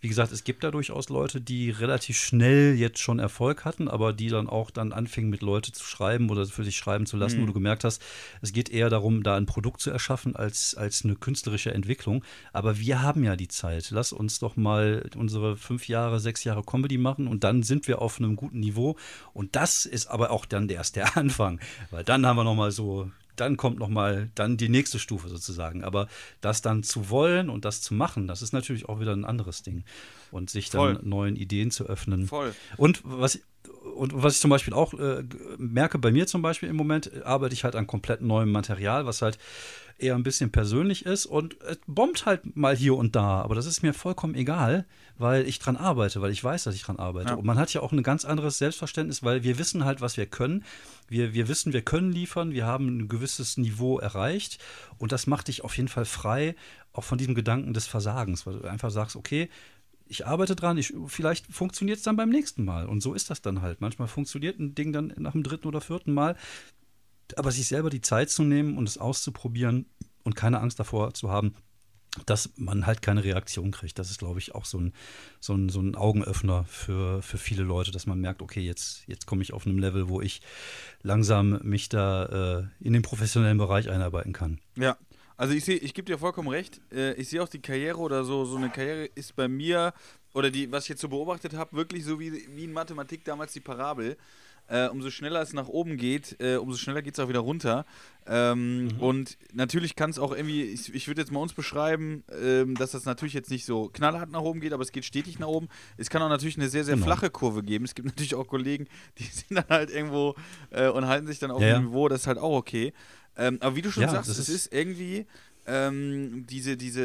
wie gesagt, es gibt da durchaus Leute, die relativ schnell jetzt schon Erfolg hatten, aber die dann auch dann anfingen, mit Leute zu schreiben oder für sich schreiben zu lassen, mhm. wo du gemerkt hast, es geht eher darum, da ein Produkt zu erschaffen, als, als eine künstlerische Entwicklung. Aber wir haben ja die Zeit. Lass uns doch mal unsere fünf Jahre, sechs Jahre Comedy machen und dann sind wir auf einem guten Niveau. Und das ist aber auch dann erst der Anfang, weil dann haben wir noch mal so dann kommt noch mal dann die nächste Stufe sozusagen. Aber das dann zu wollen und das zu machen, das ist natürlich auch wieder ein anderes Ding. Und sich dann Voll. neuen Ideen zu öffnen. Voll. Und was, und was ich zum Beispiel auch äh, merke, bei mir zum Beispiel im Moment arbeite ich halt an komplett neuem Material, was halt eher ein bisschen persönlich ist und es bombt halt mal hier und da. Aber das ist mir vollkommen egal, weil ich dran arbeite, weil ich weiß, dass ich dran arbeite. Ja. Und man hat ja auch ein ganz anderes Selbstverständnis, weil wir wissen halt, was wir können. Wir, wir wissen, wir können liefern, wir haben ein gewisses Niveau erreicht und das macht dich auf jeden Fall frei, auch von diesem Gedanken des Versagens, weil du einfach sagst, okay, ich arbeite dran, ich, vielleicht funktioniert es dann beim nächsten Mal. Und so ist das dann halt. Manchmal funktioniert ein Ding dann nach dem dritten oder vierten Mal. Aber sich selber die Zeit zu nehmen und es auszuprobieren und keine Angst davor zu haben, dass man halt keine Reaktion kriegt. Das ist, glaube ich, auch so ein, so ein, so ein Augenöffner für, für viele Leute, dass man merkt, okay, jetzt, jetzt komme ich auf einem Level, wo ich langsam mich da äh, in den professionellen Bereich einarbeiten kann. Ja, also ich sehe, ich gebe dir vollkommen recht. Äh, ich sehe auch die Karriere oder so, so eine Karriere ist bei mir, oder die, was ich jetzt so beobachtet habe, wirklich so wie, wie in Mathematik damals die Parabel äh, umso schneller es nach oben geht, äh, umso schneller geht es auch wieder runter. Ähm, mhm. Und natürlich kann es auch irgendwie, ich, ich würde jetzt mal uns beschreiben, ähm, dass das natürlich jetzt nicht so knallhart nach oben geht, aber es geht stetig nach oben. Es kann auch natürlich eine sehr, sehr genau. flache Kurve geben. Es gibt natürlich auch Kollegen, die sind dann halt irgendwo äh, und halten sich dann auf ja, dem Niveau, das ist halt auch okay. Ähm, aber wie du schon ja, sagst, es ist irgendwie ähm, diese, diese,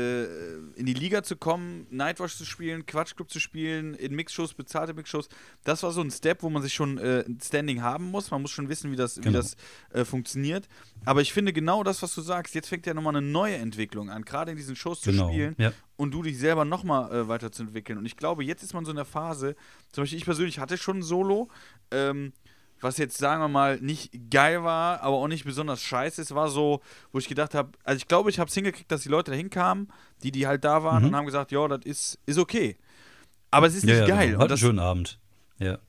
äh, in die Liga zu kommen, Nightwatch zu spielen, Quatschclub zu spielen, in Mixshows, bezahlte Mixshows, das war so ein Step, wo man sich schon äh, ein Standing haben muss. Man muss schon wissen, wie das, genau. wie das äh, funktioniert. Aber ich finde genau das, was du sagst, jetzt fängt ja nochmal eine neue Entwicklung an, gerade in diesen Shows genau. zu spielen ja. und du dich selber nochmal äh, weiterzuentwickeln. Und ich glaube, jetzt ist man so in der Phase, zum Beispiel ich persönlich hatte schon ein Solo, ähm, was jetzt, sagen wir mal, nicht geil war, aber auch nicht besonders scheiße ist, war so, wo ich gedacht habe, also ich glaube, ich habe es hingekriegt, dass die Leute da hinkamen, die, die halt da waren mhm. und haben gesagt, ja, das ist, ist okay. Aber es ist nicht ja, geil. Genau. Hat einen schönen Abend. Ja.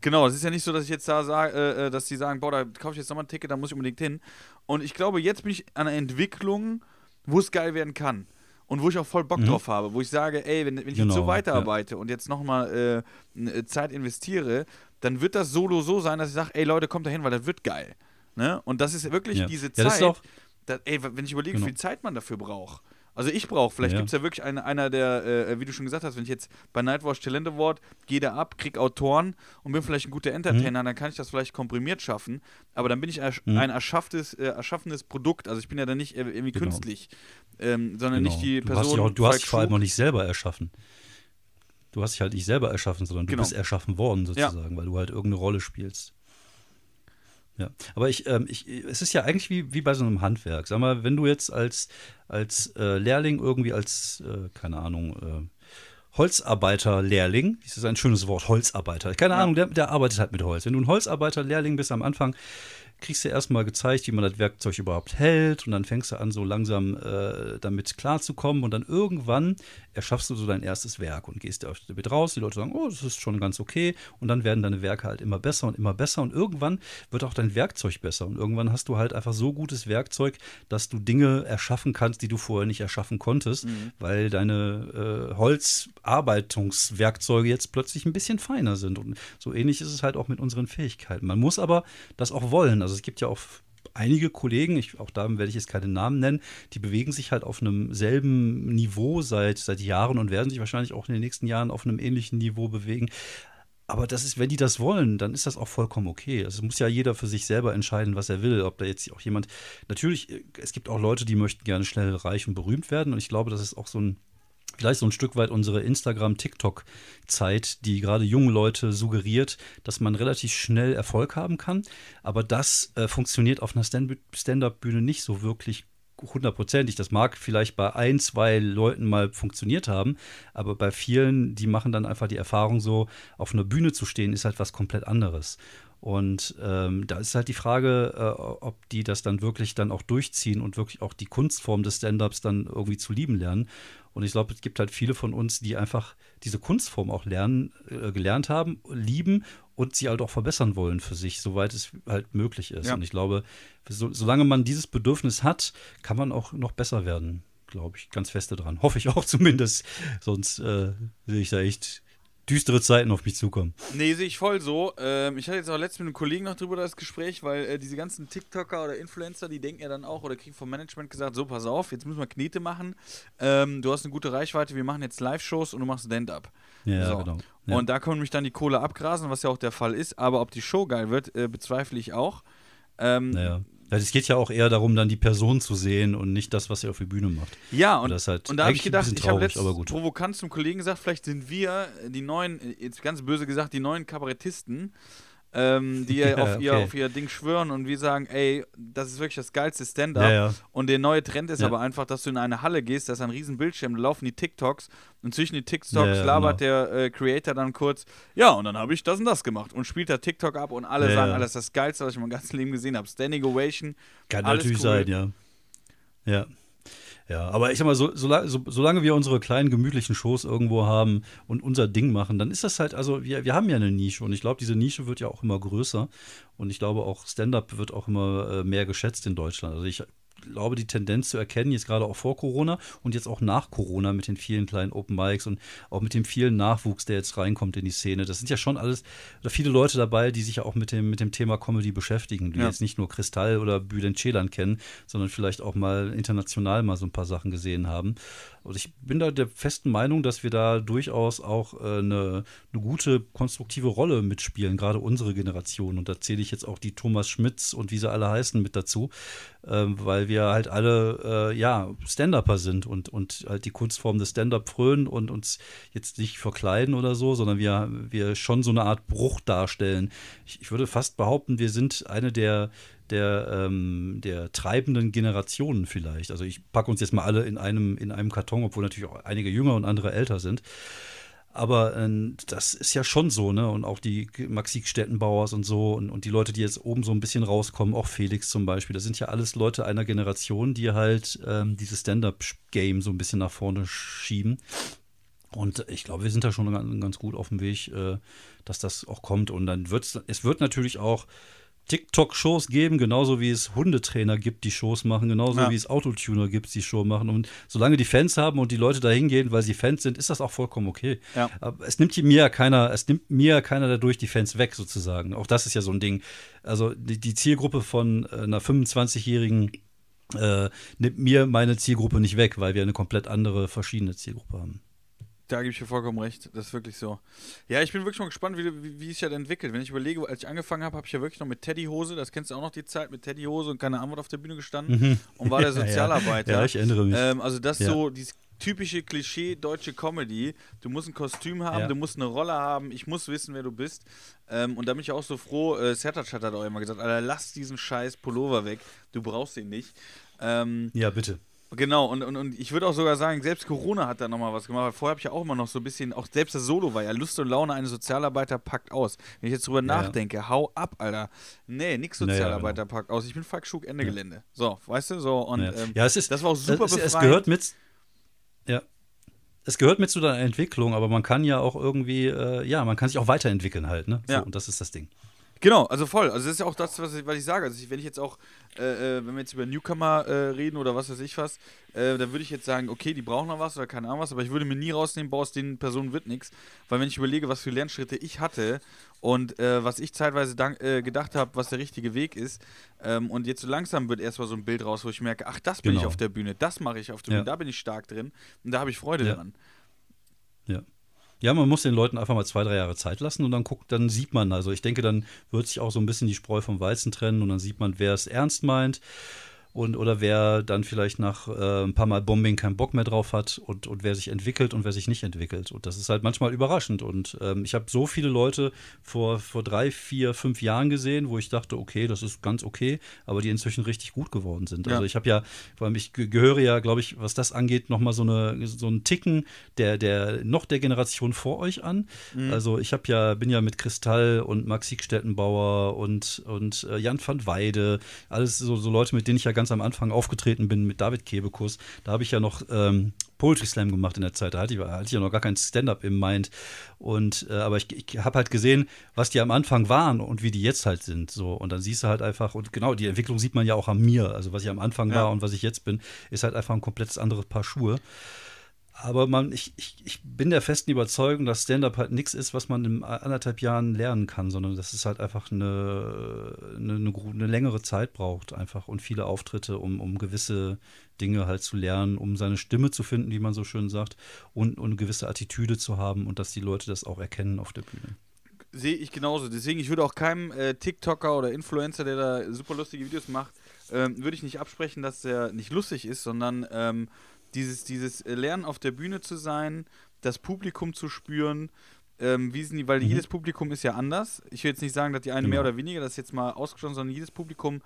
Genau, es ist ja nicht so, dass ich jetzt da sage, äh, äh, dass die sagen, boah, da kaufe ich jetzt nochmal ein Ticket, da muss ich unbedingt hin. Und ich glaube, jetzt bin ich an einer Entwicklung, wo es geil werden kann und wo ich auch voll Bock mhm. drauf habe, wo ich sage, ey, wenn, wenn ich genau, jetzt so weiterarbeite ja. und jetzt nochmal äh, äh, Zeit investiere, dann wird das Solo so sein, dass ich sage, ey Leute, kommt da hin, weil das wird geil. Ne? Und das ist wirklich ja. diese Zeit, ja, das dass, ey, wenn ich überlege, genau. wie viel Zeit man dafür braucht. Also ich brauche, vielleicht ja. gibt es ja wirklich eine, einer der, äh, wie du schon gesagt hast, wenn ich jetzt bei Nightwatch Talent Award gehe da ab, krieg Autoren und bin vielleicht ein guter Entertainer, mhm. dann kann ich das vielleicht komprimiert schaffen, aber dann bin ich ersch mhm. ein erschafftes, äh, erschaffenes Produkt. Also ich bin ja dann nicht irgendwie genau. künstlich, ähm, sondern genau. nicht die Person. Du hast, auch, du hast vor allem auch nicht selber erschaffen. Du hast dich halt nicht selber erschaffen, sondern du genau. bist erschaffen worden sozusagen, ja. weil du halt irgendeine Rolle spielst. Ja, aber ich, ähm, ich, es ist ja eigentlich wie, wie bei so einem Handwerk. Sag mal, wenn du jetzt als, als äh, Lehrling irgendwie als, äh, keine Ahnung, äh, Holzarbeiter-Lehrling, das ist ein schönes Wort, Holzarbeiter. Keine ja. Ahnung, der, der arbeitet halt mit Holz. Wenn du ein Holzarbeiter-Lehrling bist am Anfang, kriegst du erstmal gezeigt, wie man das Werkzeug überhaupt hält und dann fängst du an, so langsam äh, damit klarzukommen und dann irgendwann erschaffst du so dein erstes Werk und gehst damit raus. Die Leute sagen, oh, das ist schon ganz okay und dann werden deine Werke halt immer besser und immer besser und irgendwann wird auch dein Werkzeug besser und irgendwann hast du halt einfach so gutes Werkzeug, dass du Dinge erschaffen kannst, die du vorher nicht erschaffen konntest, mhm. weil deine äh, Holzarbeitungswerkzeuge jetzt plötzlich ein bisschen feiner sind und so ähnlich ist es halt auch mit unseren Fähigkeiten. Man muss aber das auch wollen. Also es gibt ja auch einige Kollegen, ich, auch da werde ich jetzt keine Namen nennen, die bewegen sich halt auf einem selben Niveau seit, seit Jahren und werden sich wahrscheinlich auch in den nächsten Jahren auf einem ähnlichen Niveau bewegen. Aber das ist, wenn die das wollen, dann ist das auch vollkommen okay. Also muss ja jeder für sich selber entscheiden, was er will. Ob da jetzt auch jemand. Natürlich, es gibt auch Leute, die möchten gerne schnell reich und berühmt werden. Und ich glaube, das ist auch so ein vielleicht so ein Stück weit unsere Instagram-TikTok-Zeit, die gerade junge Leute suggeriert, dass man relativ schnell Erfolg haben kann. Aber das äh, funktioniert auf einer Stand-up-Bühne nicht so wirklich hundertprozentig. Das mag vielleicht bei ein, zwei Leuten mal funktioniert haben, aber bei vielen, die machen dann einfach die Erfahrung so, auf einer Bühne zu stehen, ist halt was komplett anderes. Und ähm, da ist halt die Frage, äh, ob die das dann wirklich dann auch durchziehen und wirklich auch die Kunstform des Stand-ups dann irgendwie zu lieben lernen. Und ich glaube, es gibt halt viele von uns, die einfach diese Kunstform auch lernen, äh, gelernt haben, lieben und sie halt auch verbessern wollen für sich, soweit es halt möglich ist. Ja. Und ich glaube, so, solange man dieses Bedürfnis hat, kann man auch noch besser werden, glaube ich, ganz feste dran. Hoffe ich auch zumindest. Sonst äh, sehe ich da echt düstere Zeiten auf mich zukommen. Nee, sehe ich voll so. Ähm, ich hatte jetzt auch letztens mit einem Kollegen noch drüber das Gespräch, weil äh, diese ganzen TikToker oder Influencer, die denken ja dann auch oder kriegen vom Management gesagt, so pass auf, jetzt müssen wir Knete machen. Ähm, du hast eine gute Reichweite, wir machen jetzt Live-Shows und du machst Stand-up. Ja, So. genau. Ja. Und da können mich dann die Kohle abgrasen, was ja auch der Fall ist. Aber ob die Show geil wird, äh, bezweifle ich auch. Ähm, Naja. Es geht ja auch eher darum, dann die Person zu sehen und nicht das, was er auf der Bühne macht. Ja, und, das ist halt und da habe ich gedacht, bisschen ich habe traurig, letztens aber gut. provokant zum Kollegen gesagt, vielleicht sind wir äh, die neuen, äh, jetzt ganz böse gesagt, die neuen Kabarettisten, ähm, die Ja, auf, ihr, okay. auf ihr Ding schwören und wir sagen, ey, das ist wirklich das geilste Stand-up. Ja, ja. Und der neue Trend ist aber einfach, dass du in eine Halle gehst, da ist ein riesen Bildschirm, da laufen die TikToks und zwischen die TikToks labert genau. der äh, Creator dann kurz, ja, und dann habe ich das und das gemacht und spielt da TikTok ab und alle sagen, alles das Geilste, was ich in meinem ganzen Leben gesehen habe. Standing Ovation. Kann natürlich cool. sein, ja. Ja. Ja, aber ich sag mal, so, sola- so, solange wir unsere kleinen gemütlichen Shows irgendwo haben und unser Ding machen, dann ist das halt, also wir, wir haben ja eine Nische und ich glaube, diese Nische wird ja auch immer größer und ich glaube auch Stand-up wird auch immer äh, mehr geschätzt in Deutschland. Also ich glaube, die Tendenz zu erkennen, jetzt gerade auch vor Corona und jetzt auch nach Corona mit den vielen kleinen Open Mics und auch mit dem vielen Nachwuchs, der jetzt reinkommt in die Szene. Das sind ja schon alles, da viele Leute dabei, die sich ja auch mit dem, mit dem Thema Comedy beschäftigen, die Ja. jetzt nicht nur Kristall oder Bülent Ceylan kennen, sondern vielleicht auch mal international mal so ein paar Sachen gesehen haben. Und ich bin da der festen Meinung, dass wir da durchaus auch äh, eine, eine gute, konstruktive Rolle mitspielen, gerade unsere Generation. Und da zähle ich jetzt auch die Thomas Schmitz und wie sie alle heißen mit dazu, weil wir halt alle, äh, ja, Stand-Upper sind und, und halt die Kunstform des Stand-Up frönen und uns jetzt nicht verkleiden oder so, sondern wir, wir schon so eine Art Bruch darstellen. Ich, ich würde fast behaupten, wir sind eine der der, ähm, der treibenden Generationen vielleicht. Also ich packe uns jetzt mal alle in einem, in einem Karton, obwohl natürlich auch einige jünger und andere älter sind. Aber äh, das ist ja schon so, ne? Und auch die Maxik Stettenbauers und so und, und die Leute, die jetzt oben so ein bisschen rauskommen, auch Felix zum Beispiel, das sind ja alles Leute einer Generation, die halt ähm, dieses Stand-up-Game so ein bisschen nach vorne schieben. Und ich glaube, wir sind da schon ganz, gut auf dem Weg, äh, dass das auch kommt. Und dann wird es wird natürlich auch TikTok-Shows geben, genauso wie es Hundetrainer gibt, die Shows machen, genauso Ja. wie es Autotuner gibt, die Show machen. Und solange die Fans haben und die Leute da hingehen, weil sie Fans sind, ist das auch vollkommen okay. Ja. Aber es nimmt mir ja keiner, es nimmt mir keiner dadurch die Fans weg, sozusagen. Auch das ist ja so ein Ding. Also die, die Zielgruppe von äh, einer 25-jährigen äh, nimmt mir meine Zielgruppe nicht weg, weil wir eine komplett andere, verschiedene Zielgruppe haben. Da gebe ich dir vollkommen recht. Das ist wirklich so. Ja, ich bin wirklich mal gespannt, wie, wie, wie es sich halt entwickelt. Wenn ich überlege, als ich angefangen habe, habe ich ja wirklich noch mit Teddyhose, das kennst du auch noch die Zeit, mit Teddyhose und keine Antwort auf der Bühne gestanden und war der Mhm. Ja, ja. Sozialarbeiter. Ja, ich erinnere mich. Ähm, also das ist Ja. so dieses typische Klischee deutsche Comedy. Du musst ein Kostüm haben, Ja. du musst eine Rolle haben, ich muss wissen, wer du bist. Ähm, und da bin ich auch so froh, äh, Sertac hat auch immer gesagt, Alter, lass diesen scheiß Pullover weg, du brauchst ihn nicht. Ähm, Ja, bitte. Genau, und, und, und ich würde auch sogar sagen, selbst Corona hat da nochmal was gemacht, weil vorher habe ich ja auch immer noch so ein bisschen, auch selbst das Solo war ja Lust und Laune eines Sozialarbeiter packt aus. Wenn ich jetzt drüber Ja, ja. nachdenke, hau ab, Alter. Nee, nix Naja, Sozialarbeiter packt aus. Ich bin Falk Schug, Ende Gelände. So, weißt du, so, und ja. ähm, ja, es ist, das war auch super es, es gehört mit. Ja. Es gehört mit zu deiner Entwicklung, aber man kann ja auch irgendwie, äh, ja, man kann sich auch weiterentwickeln halt, ne? So, Ja. Und das ist das Ding. Genau, also voll. Also das ist ja auch das, was ich, was ich sage. Also ich, wenn ich jetzt auch, äh, äh, wenn wir jetzt über Newcomer äh, reden oder was weiß ich was, äh, dann würde ich jetzt sagen, okay, die brauchen noch was oder keine Ahnung was, aber ich würde mir nie rausnehmen, boah, aus den Personen wird nichts. Weil wenn ich überlege, was für Lernschritte ich hatte und äh, was ich zeitweise dank, äh, gedacht habe, was der richtige Weg ist, ähm, und jetzt so langsam wird erstmal so ein Bild raus, wo ich merke, ach, das bin ich Genau. auf der Bühne, das mache ich auf der Ja. Bühne, da bin ich stark drin und da habe ich Freude Ja. dran. Ja. Ja, man muss den Leuten einfach mal zwei, drei Jahre Zeit lassen und dann guckt, dann sieht man, also ich denke, dann wird sich auch so ein bisschen die Spreu vom Weizen trennen und dann sieht man, wer es ernst meint und oder wer dann vielleicht nach äh, ein paar Mal Bombing keinen Bock mehr drauf hat und, und wer sich entwickelt und wer sich nicht entwickelt. Und das ist halt manchmal überraschend. Und ähm, ich habe so viele Leute vor, vor drei, vier, fünf Jahren gesehen, wo ich dachte, okay, das ist ganz okay, aber die inzwischen richtig gut geworden sind. Ja. Also ich habe ja, vor allem ich ge- gehöre ja, glaube ich, was das angeht, nochmal so, eine, so einen Ticken der, der noch der Generation vor euch an. Also ich habe ja, bin ja mit Kristall und Max Siegstedtenbauer und, und äh, Jan van Weide, alles so, so Leute, mit denen ich ja ganz am Anfang aufgetreten bin, mit David Kebekus. Da habe ich ja noch ähm, Poetry Slam gemacht in der Zeit. Da hatte ich, hatte ich ja noch gar kein Stand-up im Mind. Und äh, aber ich, ich habe halt gesehen, was die am Anfang waren und wie die jetzt halt sind. So. Und dann siehst du halt einfach, und genau, die Entwicklung sieht man ja auch an mir. Also was ich am Anfang Ja. war und was ich jetzt bin, ist halt einfach ein komplettes anderes Paar Schuhe. Aber man, ich, ich, ich bin der festen Überzeugung, dass Stand-up halt nichts ist, was man in anderthalb Jahren lernen kann, sondern dass es halt einfach eine, eine, eine, eine längere Zeit braucht, einfach und viele Auftritte, um, um gewisse Dinge halt zu lernen, um seine Stimme zu finden, wie man so schön sagt, und, und eine gewisse Attitüde zu haben und dass die Leute das auch erkennen auf der Bühne. Sehe ich genauso. Deswegen, ich würde auch keinem äh, TikToker oder Influencer, der da super lustige Videos macht, ähm, würde ich nicht absprechen, dass der nicht lustig ist, sondern ähm, dieses, dieses Lernen auf der Bühne zu sein, das Publikum zu spüren, ähm, wie sind die, weil Mhm. jedes Publikum ist ja anders. Ich will jetzt nicht sagen, dass die eine mehr Genau. oder weniger, das ist jetzt mal ausgeschlossen, sondern jedes Publikum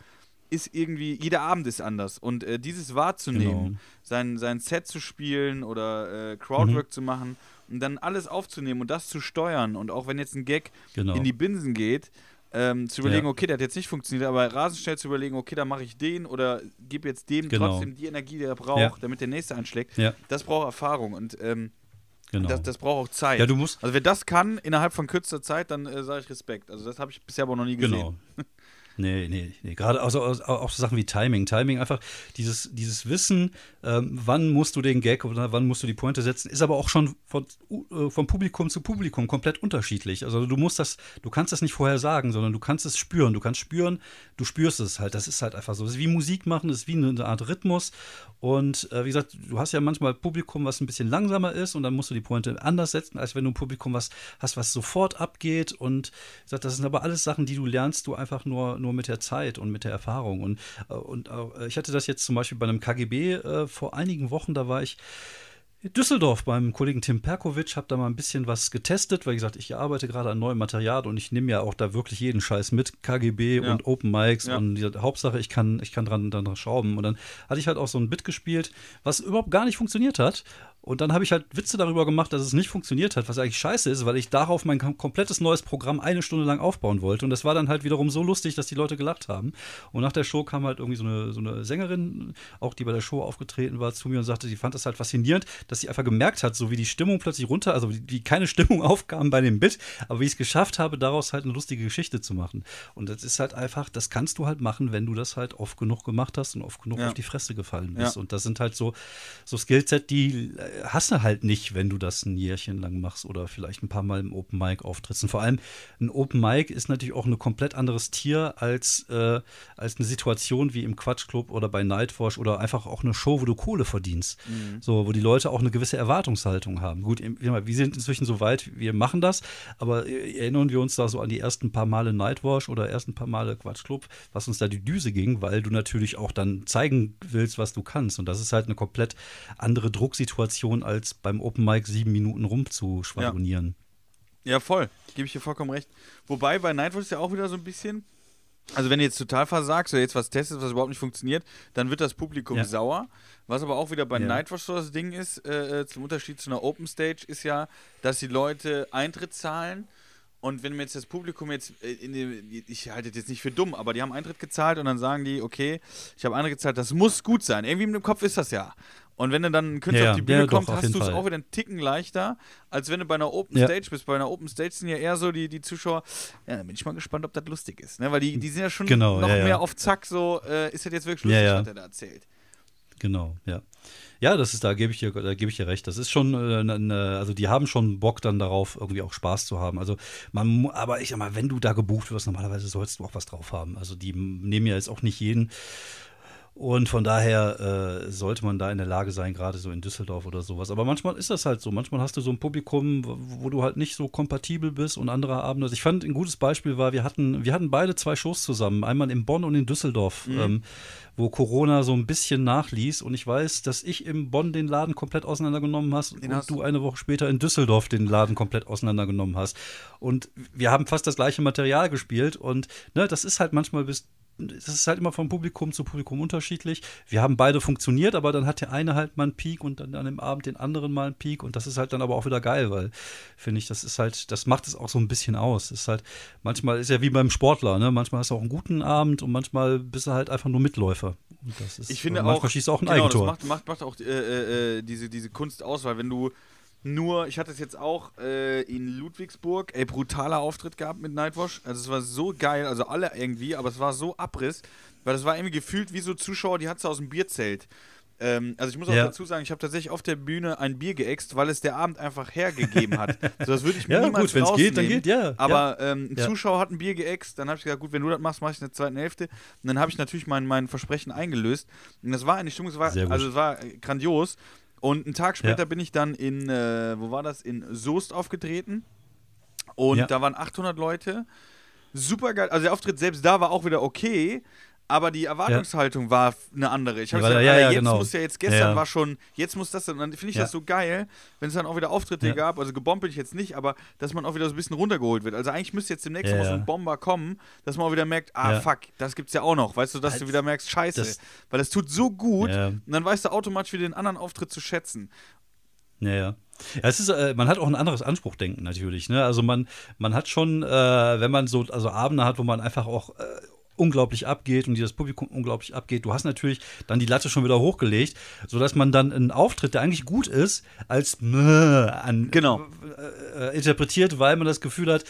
ist irgendwie, jeder Abend ist anders. Und äh, dieses wahrzunehmen, Genau. sein, sein Set zu spielen oder äh, Crowdwork Mhm. zu machen und dann alles aufzunehmen und das zu steuern und auch wenn jetzt ein Gag Genau. in die Binsen geht, ähm, zu überlegen, Ja. okay, der hat jetzt nicht funktioniert, aber rasend schnell zu überlegen, okay, dann mache ich den oder gebe jetzt dem Genau. trotzdem die Energie, die er braucht, Ja. damit der nächste einschlägt. Ja, Das braucht Erfahrung und ähm, genau. das, das braucht auch Zeit. ja, du musst, also wer das kann innerhalb von kürzester Zeit, dann äh, sage ich Respekt. Also das habe ich bisher aber noch nie gesehen. Genau. Nee, nee, nee. Gerade also, also auch so Sachen wie Timing. Timing, einfach dieses, dieses Wissen, ähm, wann musst du den Gag oder wann musst du die Pointe setzen, ist aber auch schon von, äh, vom Publikum zu Publikum komplett unterschiedlich. Also du musst das, du kannst das nicht vorher sagen, sondern du kannst es spüren. Du kannst spüren, du spürst es halt. Das ist halt einfach so. Das ist wie Musik machen, das ist wie eine Art Rhythmus. Und äh, wie gesagt, du hast ja manchmal Publikum, was ein bisschen langsamer ist und dann musst du die Pointe anders setzen, als wenn du ein Publikum was hast, was sofort abgeht. Und wie gesagt, das sind aber alles Sachen, die du lernst, du einfach nur, nur mit der Zeit und mit der Erfahrung. Und, äh, und äh, ich hatte das jetzt zum Beispiel bei einem KGB äh, vor einigen Wochen, da war ich in Düsseldorf beim Kollegen Tim Perkovic, habe da mal ein bisschen was getestet, weil ich gesagt, ich arbeite gerade an neuem Material und ich nehme ja auch da wirklich jeden Scheiß mit, KGB Ja. und Open Mics Ja. und die Hauptsache, ich kann, ich kann dran, dran schrauben. Und dann hatte ich halt auch so ein Bit gespielt, was überhaupt gar nicht funktioniert hat. Und dann habe ich halt Witze darüber gemacht, dass es nicht funktioniert hat, was eigentlich scheiße ist, weil ich darauf mein kom komplettes neues Programm eine Stunde lang aufbauen wollte. Und das war dann halt wiederum so lustig, dass die Leute gelacht haben. Und nach der Show kam halt irgendwie so eine, so eine Sängerin, auch die bei der Show aufgetreten war, zu mir und sagte, sie fand das halt faszinierend, dass sie einfach gemerkt hat, so wie die Stimmung plötzlich runter, also wie, wie keine Stimmung aufkam bei dem Bit, aber wie ich es geschafft habe, daraus halt eine lustige Geschichte zu machen. Und das ist halt einfach, das kannst du halt machen, wenn du das halt oft genug gemacht hast und oft genug Ja. auf die Fresse gefallen bist. Ja. Und das sind halt so, so Skillset, die äh, hast du halt nicht, wenn du das ein Jährchen lang machst oder vielleicht ein paar Mal im Open Mic auftrittst. Und vor allem ein Open Mic ist natürlich auch ein komplett anderes Tier als, äh, als eine Situation wie im Quatschclub oder bei Nightwash oder einfach auch eine Show, wo du Kohle verdienst. So, wo die Leute auch eine gewisse Erwartungshaltung haben. Gut, wir sind inzwischen so weit, wir machen das, aber äh, erinnern wir uns da so an die ersten paar Male Nightwash oder ersten paar Male Quatschclub, was uns da die Düse ging, weil du natürlich auch dann zeigen willst, was du kannst. Und das ist halt eine komplett andere Drucksituation, als beim Open Mic sieben Minuten rumzuschwadronieren. Ja, voll. Gebe ich dir vollkommen recht. Wobei bei Nightwatch ist ja auch wieder so ein bisschen. Also, wenn du jetzt total versagst oder jetzt was testest, was überhaupt nicht funktioniert, dann wird das Publikum Ja. sauer. Was aber auch wieder bei Ja. Nightwatch so das Ding ist, äh, äh, zum Unterschied zu einer Open Stage, ist ja, dass die Leute Eintritt zahlen. Und wenn mir jetzt das Publikum jetzt, äh, in dem, ich halte das jetzt nicht für dumm, aber die haben Eintritt gezahlt und dann sagen die, okay, ich habe Eintritt gezahlt, das muss gut sein. Irgendwie im Kopf ist das ja. Und wenn du dann einen Künstler Ja, auf die Bühne ja, doch, kommt, auf hast du es auch wieder einen Ticken leichter, als wenn du bei einer Open Ja. Stage bist. Bei einer Open Stage sind ja eher so die, die Zuschauer, ja, da bin ich mal gespannt, ob das lustig ist. Ne? Weil die, die sind ja schon Genau, noch mehr auf Zack, so, äh, ist das jetzt wirklich lustig, was er da erzählt. Genau, ja. Ja, das ist, da gebe ich dir, da gebe ich dir recht. Das ist schon, äh, ne- ne- also die haben schon Bock dann darauf, irgendwie auch Spaß zu haben. Also man, aber ich sag mal, wenn du da gebucht wirst, normalerweise sollst du auch was drauf haben. Also die nehmen ja jetzt auch nicht jeden. Und von daher äh, sollte man da in der Lage sein, gerade so in Düsseldorf oder sowas. Aber manchmal ist das halt so. Manchmal hast du so ein Publikum, wo, du halt nicht so kompatibel bist und andere Abende. Also ich fand, ein gutes Beispiel war, wir hatten, wir hatten beide zwei Shows zusammen. Einmal in Bonn und in Düsseldorf, mhm. ähm, wo Corona so ein bisschen nachließ. Und ich weiß, dass ich in Bonn den Laden komplett auseinandergenommen hast den und hast du eine Woche später in Düsseldorf den Laden komplett auseinandergenommen hast. Und wir haben fast das gleiche Material gespielt. Und ne, das ist halt manchmal bis das ist halt immer vom Publikum zu Publikum unterschiedlich. Wir haben beide funktioniert, aber dann hat der eine halt mal einen Peak und dann an dem Abend den anderen mal einen Peak und das ist halt dann aber auch wieder geil, weil finde ich, das ist halt, das macht es auch so ein bisschen aus. Das ist halt, manchmal ist ja wie beim Sportler, ne? Manchmal hast du auch einen guten Abend und manchmal bist du halt einfach nur Mitläufer. Und das ist, ich finde manchmal auch, schießt auch ein genau, Eigentor. Das macht, macht, macht auch äh, äh, äh, diese, diese Kunst aus, weil wenn du nur, ich hatte es jetzt auch äh, in Ludwigsburg, ey, brutaler Auftritt gehabt mit Nightwash. Also es war so geil, also alle irgendwie, aber es war so Abriss, weil es war irgendwie gefühlt wie so Zuschauer, die hat es aus dem Bierzelt. Ähm, also ich muss auch ja. dazu sagen, ich habe tatsächlich auf der Bühne ein Bier geäxt, weil es der Abend einfach hergegeben hat. so, das würde ich mir ja, niemals gut, wenn es geht, dann geht, ja. Aber ja. Ähm, ein ja. Zuschauer hat ein Bier geäxt, dann habe ich gesagt, gut, wenn du das machst, mache ich in der zweiten Hälfte. Und dann habe ich natürlich mein, mein Versprechen eingelöst. Und das war eine Stimmung, es war, also es war grandios. Und einen Tag später ja. bin ich dann in, äh, wo war das? In Soest aufgetreten. Und ja. da waren 800 Leute. Super geil. Also der Auftritt selbst da war auch wieder okay aber die Erwartungshaltung ja. war eine andere. Ich habe ja, gesagt, ja, ja, jetzt genau. muss ja jetzt gestern war schon, jetzt muss das dann, dann finde ich das so geil, wenn es dann auch wieder Auftritte gab, also gebombelt ich jetzt nicht, aber dass man auch wieder so ein bisschen runtergeholt wird. Also eigentlich müsste jetzt demnächst mal so ein Bomber kommen, dass man auch wieder merkt, ah fuck, das gibt's ja auch noch, weißt du, dass Als, du wieder merkst, scheiße, das, weil es tut so gut und dann weißt du automatisch wieder den anderen Auftritt zu schätzen. Ja, ja. Ja, es ist, äh, man hat auch ein anderes Anspruchdenken natürlich. Ne? Also man, man hat schon, äh, wenn man so also Abende hat, wo man einfach auch äh, unglaublich abgeht und die das Publikum unglaublich abgeht. Du hast natürlich dann die Latte schon wieder hochgelegt, sodass man dann einen Auftritt, der eigentlich gut ist, als an, genau. Äh, äh, interpretiert, weil man das Gefühl hat,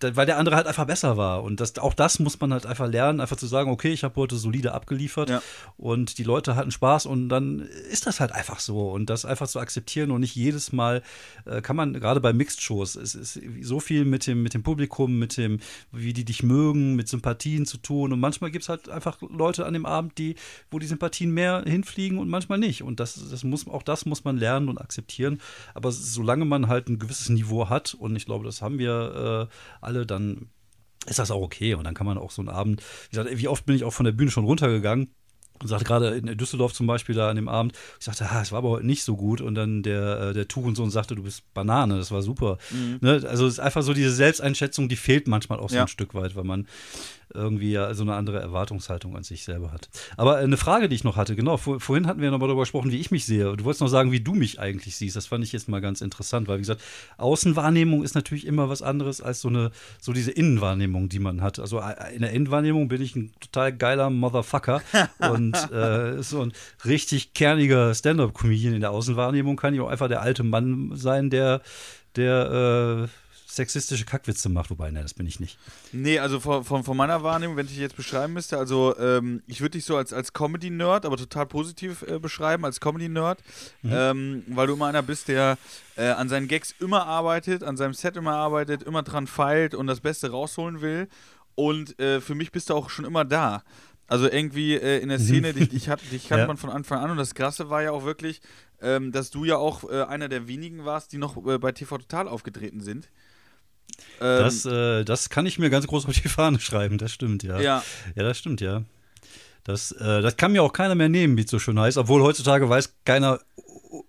weil der andere halt einfach besser war. Und das, auch das muss man halt einfach lernen, einfach zu sagen, okay, ich habe heute solide abgeliefert ja. und die Leute hatten Spaß und dann ist das halt einfach so. Und das einfach zu akzeptieren und nicht jedes Mal äh, kann man, gerade bei Mixed-Shows, es ist so viel mit dem, mit dem Publikum, mit dem, wie die dich mögen, mit Sympathien zu tun. Und manchmal gibt es halt einfach Leute an dem Abend, die, wo die Sympathien mehr hinfliegen und manchmal nicht. Und das, das muss, auch das muss man lernen und akzeptieren. Aber solange man halt ein gewisses Niveau hat, und ich glaube, das haben wir äh, alle, dann ist das auch okay. Und dann kann man auch so einen Abend, wie gesagt, wie oft bin ich auch von der Bühne schon runtergegangen und sagte gerade in Düsseldorf zum Beispiel da an dem Abend, ich sagte, ah, es war aber heute nicht so gut. Und dann der, äh, der Tuch und so und sagte, du bist Banane, das war super. Mhm. Ne? Also es ist einfach so diese Selbsteinschätzung, die fehlt manchmal auch so ja. ein Stück weit, weil man irgendwie ja so eine andere Erwartungshaltung an sich selber hat. Aber eine Frage, die ich noch hatte, genau, vor, vorhin hatten wir noch mal darüber gesprochen, wie ich mich sehe. Du wolltest noch sagen, wie du mich eigentlich siehst. Das fand ich jetzt mal ganz interessant, weil wie gesagt, Außenwahrnehmung ist natürlich immer was anderes als so eine, so diese Innenwahrnehmung, die man hat. Also äh, in der Innenwahrnehmung bin ich ein total geiler Motherfucker und äh, so ein richtig kerniger Stand-up-Comedian. In der Außenwahrnehmung kann ich auch einfach der alte Mann sein, der der äh, sexistische Kackwitze macht, wobei, ne, das bin ich nicht. Nee, also von, von, von meiner Wahrnehmung, wenn ich dich jetzt beschreiben müsste, also ähm, ich würde dich so als, als Comedy-Nerd, aber total positiv äh, beschreiben, als Comedy-Nerd, mhm. ähm, weil du immer einer bist, der äh, an seinen Gags immer arbeitet, an seinem Set immer arbeitet, immer dran feilt und das Beste rausholen will. Und äh, für mich bist du auch schon immer da. Also irgendwie äh, in der mhm. Szene, dich, dich, hat, dich kannte ja. man von Anfang an und das Krasse war ja auch wirklich, ähm, dass du ja auch äh, einer der wenigen warst, die noch äh, bei TV Total aufgetreten sind. Ähm, das, äh, das kann ich mir ganz groß auf die Fahne schreiben, das stimmt, ja. Ja, ja das stimmt, ja. Das, äh, das kann mir auch keiner mehr nehmen, wie es so schön heißt, obwohl heutzutage weiß keiner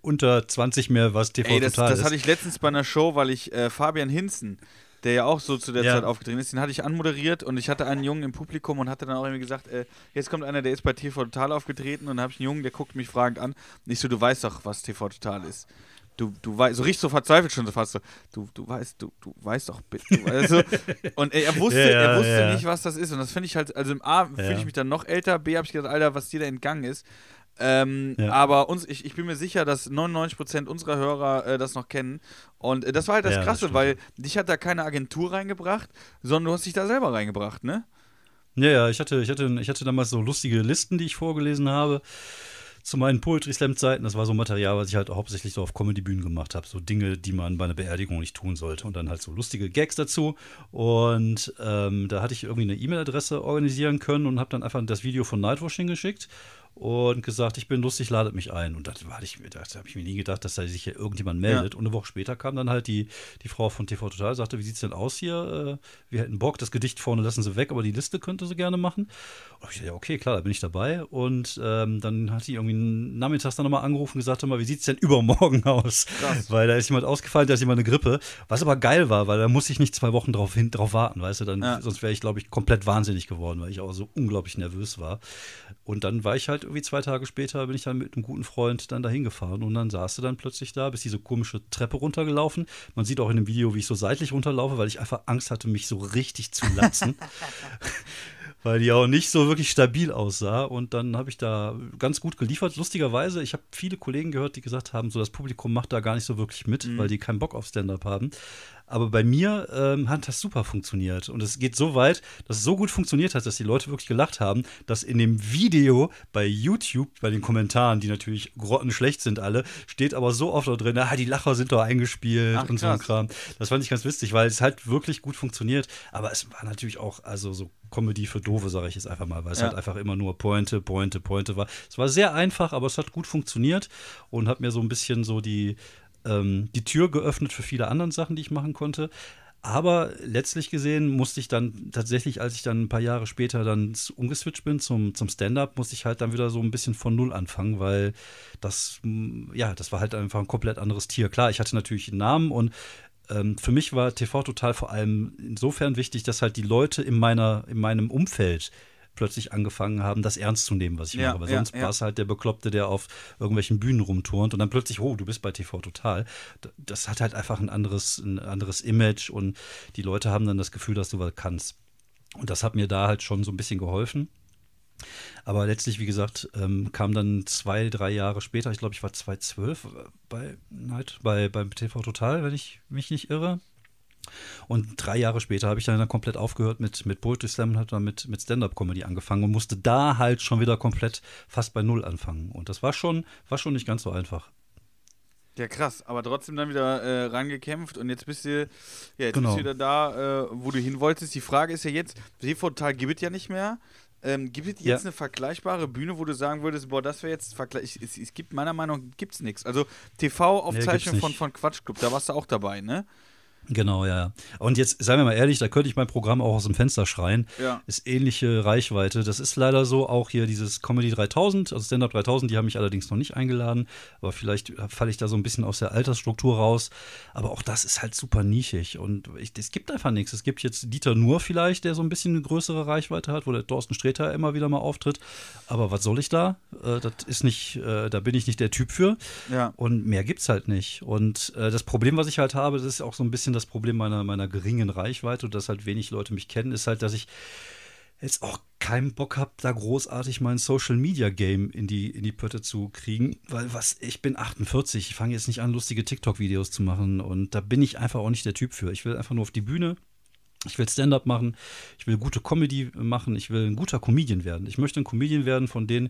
unter 20 mehr, was TV Ey, das, Total das ist. Das hatte ich letztens bei einer Show, weil ich äh, Fabian Hinzen, der ja auch so zu der ja. Zeit aufgetreten ist, den hatte ich anmoderiert und ich hatte einen Jungen im Publikum und hatte dann auch irgendwie gesagt, äh, jetzt kommt einer, der ist bei TV Total aufgetreten und dann habe ich einen Jungen, der guckt mich fragend an. Nicht so, du weißt doch, was TV Total ist du, du weißt, so richtig so verzweifelt schon so fast so, du, du weißt, du, du weißt doch bitte. Also, und er wusste, ja, er wusste ja. nicht, was das ist. Und das finde ich halt, also im A fühle ich mich dann noch älter, B habe ich gedacht, Alter, was dir da entgangen ist. Ähm, ja. Aber uns, ich, ich bin mir sicher, dass 99% unserer Hörer äh, das noch kennen. Und äh, das war halt das Krasse, das weil dich hat da keine Agentur reingebracht, sondern du hast dich da selber reingebracht, ne? Ja, ja, ich hatte, ich hatte, ich hatte damals so lustige Listen, die ich vorgelesen habe zu meinen Poetry Slam Zeiten. Das war so Material, was ich halt hauptsächlich so auf Comedy-Bühnen gemacht habe. So Dinge, die man bei einer Beerdigung nicht tun sollte. Und dann halt so lustige Gags dazu. Und ähm, da hatte ich irgendwie eine E-Mail-Adresse organisieren können und habe dann einfach das Video von Nightwashing geschickt. Und gesagt, ich bin lustig, ladet mich ein. Und da habe ich, mir nie gedacht, dass da sich hier irgendjemand meldet. Ja. Und eine Woche später kam dann halt die, die Frau von TV Total, sagte, wie sieht es denn aus hier? Äh, wir hätten Bock, das Gedicht vorne lassen sie weg, aber die Liste könnte sie gerne machen. Und ich dachte, ja, okay, klar, da bin ich dabei. Und ähm, dann hat die irgendwie nachmittags dann nochmal angerufen und gesagt, mal, wie sieht es denn übermorgen aus? Krass. Weil da ist jemand ausgefallen, da ist jemand eine Grippe. Was aber geil war, weil da musste ich nicht zwei Wochen drauf, hin, drauf warten, weißt du, dann, ja. sonst wäre ich, glaube ich, komplett wahnsinnig geworden, weil ich auch so unglaublich nervös war. Und dann war ich halt irgendwie zwei Tage später, bin ich dann mit einem guten Freund dann dahin gefahren und dann saß du dann plötzlich da, bist diese komische Treppe runtergelaufen. Man sieht auch in dem Video, wie ich so seitlich runterlaufe, weil ich einfach Angst hatte, mich so richtig zu latzen. weil die auch nicht so wirklich stabil aussah. Und dann habe ich da ganz gut geliefert. Lustigerweise, ich habe viele Kollegen gehört, die gesagt haben, so das Publikum macht da gar nicht so wirklich mit, mhm. weil die keinen Bock auf Stand-up haben. Aber bei mir ähm, hat das super funktioniert. Und es geht so weit, dass es so gut funktioniert hat, dass die Leute wirklich gelacht haben, dass in dem Video bei YouTube, bei den Kommentaren, die natürlich grottenschlecht sind alle, steht aber so oft da drin, ah, die Lacher sind doch eingespielt Ach, und so ein Kram. Das fand ich ganz witzig, weil es halt wirklich gut funktioniert. Aber es war natürlich auch, also so Comedy für Doofe, sage ich jetzt einfach mal, weil es ja. halt einfach immer nur Pointe, Pointe, Pointe war. Es war sehr einfach, aber es hat gut funktioniert und hat mir so ein bisschen so die, ähm, die Tür geöffnet für viele andere Sachen, die ich machen konnte. Aber letztlich gesehen musste ich dann tatsächlich, als ich dann ein paar Jahre später dann umgeswitcht bin zum, zum Stand-up, musste ich halt dann wieder so ein bisschen von Null anfangen, weil das, ja, das war halt einfach ein komplett anderes Tier. Klar, ich hatte natürlich einen Namen und ähm, für mich war TV Total vor allem insofern wichtig, dass halt die Leute in meiner, in meinem Umfeld plötzlich angefangen haben, das ernst zu nehmen, was ich ja, mache. Weil ja, sonst ja. war es halt der Bekloppte, der auf irgendwelchen Bühnen rumturnt und dann plötzlich, oh, du bist bei TV Total. Das hat halt einfach ein anderes, ein anderes Image und die Leute haben dann das Gefühl, dass du was kannst. Und das hat mir da halt schon so ein bisschen geholfen. Aber letztlich, wie gesagt, ähm, kam dann zwei, drei Jahre später, ich glaube, ich war 2012 bei, halt, bei, beim TV Total, wenn ich mich nicht irre. Und drei Jahre später habe ich dann, komplett aufgehört mit, mit Poetry Slam und habe dann mit, mit Stand-Up-Comedy angefangen und musste da halt schon wieder komplett fast bei Null anfangen. Und das war schon, war schon nicht ganz so einfach. Ja, krass, aber trotzdem dann wieder äh, rangekämpft und jetzt bist du, ja, jetzt genau. bist du wieder da, äh, wo du hin wolltest. Die Frage ist ja jetzt, TV-Tal gibt es ja nicht mehr. Ähm, gibt es jetzt ja. eine vergleichbare Bühne, wo du sagen würdest, boah, das wäre jetzt vergleich. Es, es, gibt meiner Meinung nach gibt's nichts. Also TV-Aufzeichnung nee, von, von Quatschclub, da warst du auch dabei, ne? Genau, ja. Und jetzt, seien wir mal ehrlich, da könnte ich mein Programm auch aus dem Fenster schreien. Ja. Ist ähnliche Reichweite. Das ist leider so, auch hier dieses Comedy 3000, also Stand-Up 3000, die haben mich allerdings noch nicht eingeladen. Aber vielleicht falle ich da so ein bisschen aus der Altersstruktur raus. Aber auch das ist halt super nischig. Und es gibt einfach nichts. Es gibt jetzt Dieter Nur vielleicht, der so ein bisschen eine größere Reichweite hat, wo der Thorsten Sträter immer wieder mal auftritt. Aber was soll ich da? Äh, das ist nicht, äh, da bin ich nicht der Typ für. Ja. Und mehr gibt's halt nicht. Und äh, das Problem, was ich halt habe, das ist auch so ein bisschen das Problem meiner, meiner geringen Reichweite und dass halt wenig Leute mich kennen, ist halt, dass ich jetzt auch keinen Bock habe, da großartig mein Social Media Game in die, in die Pötte zu kriegen, weil was, ich bin 48, ich fange jetzt nicht an, lustige TikTok-Videos zu machen und da bin ich einfach auch nicht der Typ für. Ich will einfach nur auf die Bühne, ich will Stand-up machen, ich will gute Comedy machen, ich will ein guter Comedian werden. Ich möchte ein Comedian werden, von denen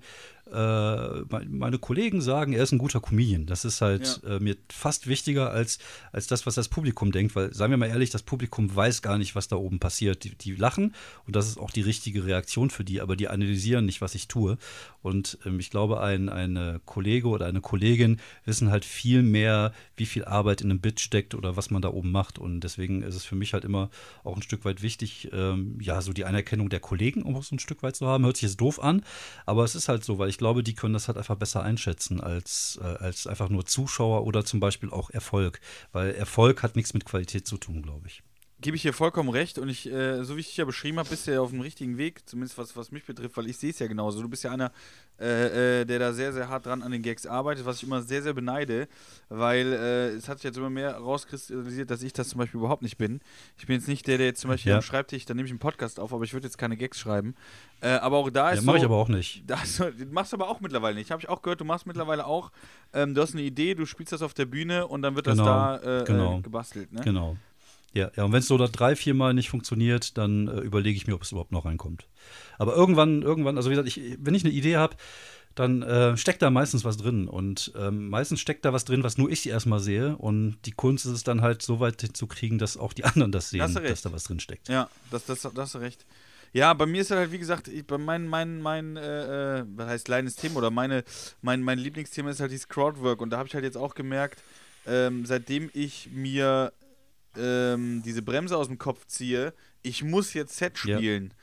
meine Kollegen sagen, er ist ein guter Comedian. Das ist halt ja. äh, mir fast wichtiger als, als das, was das Publikum denkt, weil, seien wir mal ehrlich, das Publikum weiß gar nicht, was da oben passiert. Die, die lachen und das ist auch die richtige Reaktion für die, aber die analysieren nicht, was ich tue. Und ähm, ich glaube, ein, ein Kollege oder eine Kollegin wissen halt viel mehr, wie viel Arbeit in einem Bit steckt oder was man da oben macht. Und deswegen ist es für mich halt immer auch ein Stück weit wichtig, ähm, ja, so die Anerkennung der Kollegen auch so ein Stück weit zu haben. Hört sich jetzt doof an, aber es ist halt so, weil ich ich glaube, die können das halt einfach besser einschätzen als, äh, als einfach nur Zuschauer oder zum Beispiel auch Erfolg. Weil Erfolg hat nichts mit Qualität zu tun, glaube ich gebe ich dir vollkommen recht und ich, äh, so wie ich dich ja beschrieben habe, bist du ja auf dem richtigen Weg, zumindest was, was mich betrifft, weil ich sehe es ja genauso. Du bist ja einer, äh, äh, der da sehr, sehr hart dran an den Gags arbeitet, was ich immer sehr, sehr beneide, weil äh, es hat sich jetzt immer mehr rauskristallisiert, dass ich das zum Beispiel überhaupt nicht bin. Ich bin jetzt nicht der, der jetzt zum Beispiel ja. am Schreibtisch, dann nehme ich einen Podcast auf, aber ich würde jetzt keine Gags schreiben. Äh, aber auch da ist. Ja, mache so, ich aber auch nicht. Das machst du aber auch mittlerweile nicht. Habe ich auch gehört, du machst mittlerweile auch. Ähm, du hast eine Idee, du spielst das auf der Bühne und dann wird genau, das da äh, genau. gebastelt. Ne? Genau. Ja, ja, und wenn es so da drei, vier Mal nicht funktioniert, dann äh, überlege ich mir, ob es überhaupt noch reinkommt. Aber irgendwann, irgendwann, also wie gesagt, ich, wenn ich eine Idee habe, dann äh, steckt da meistens was drin. Und ähm, meistens steckt da was drin, was nur ich erstmal sehe. Und die Kunst ist es dann halt so weit zu kriegen, dass auch die anderen das sehen, das dass da was drin steckt. Ja, das, das, das hast du recht. Ja, bei mir ist halt, wie gesagt, ich, bei mein, mein, mein, äh, äh, was heißt kleines Thema oder meine, mein, mein Lieblingsthema ist halt dieses Crowdwork und da habe ich halt jetzt auch gemerkt, ähm, seitdem ich mir ähm, diese Bremse aus dem Kopf ziehe, ich muss jetzt Set spielen. Ja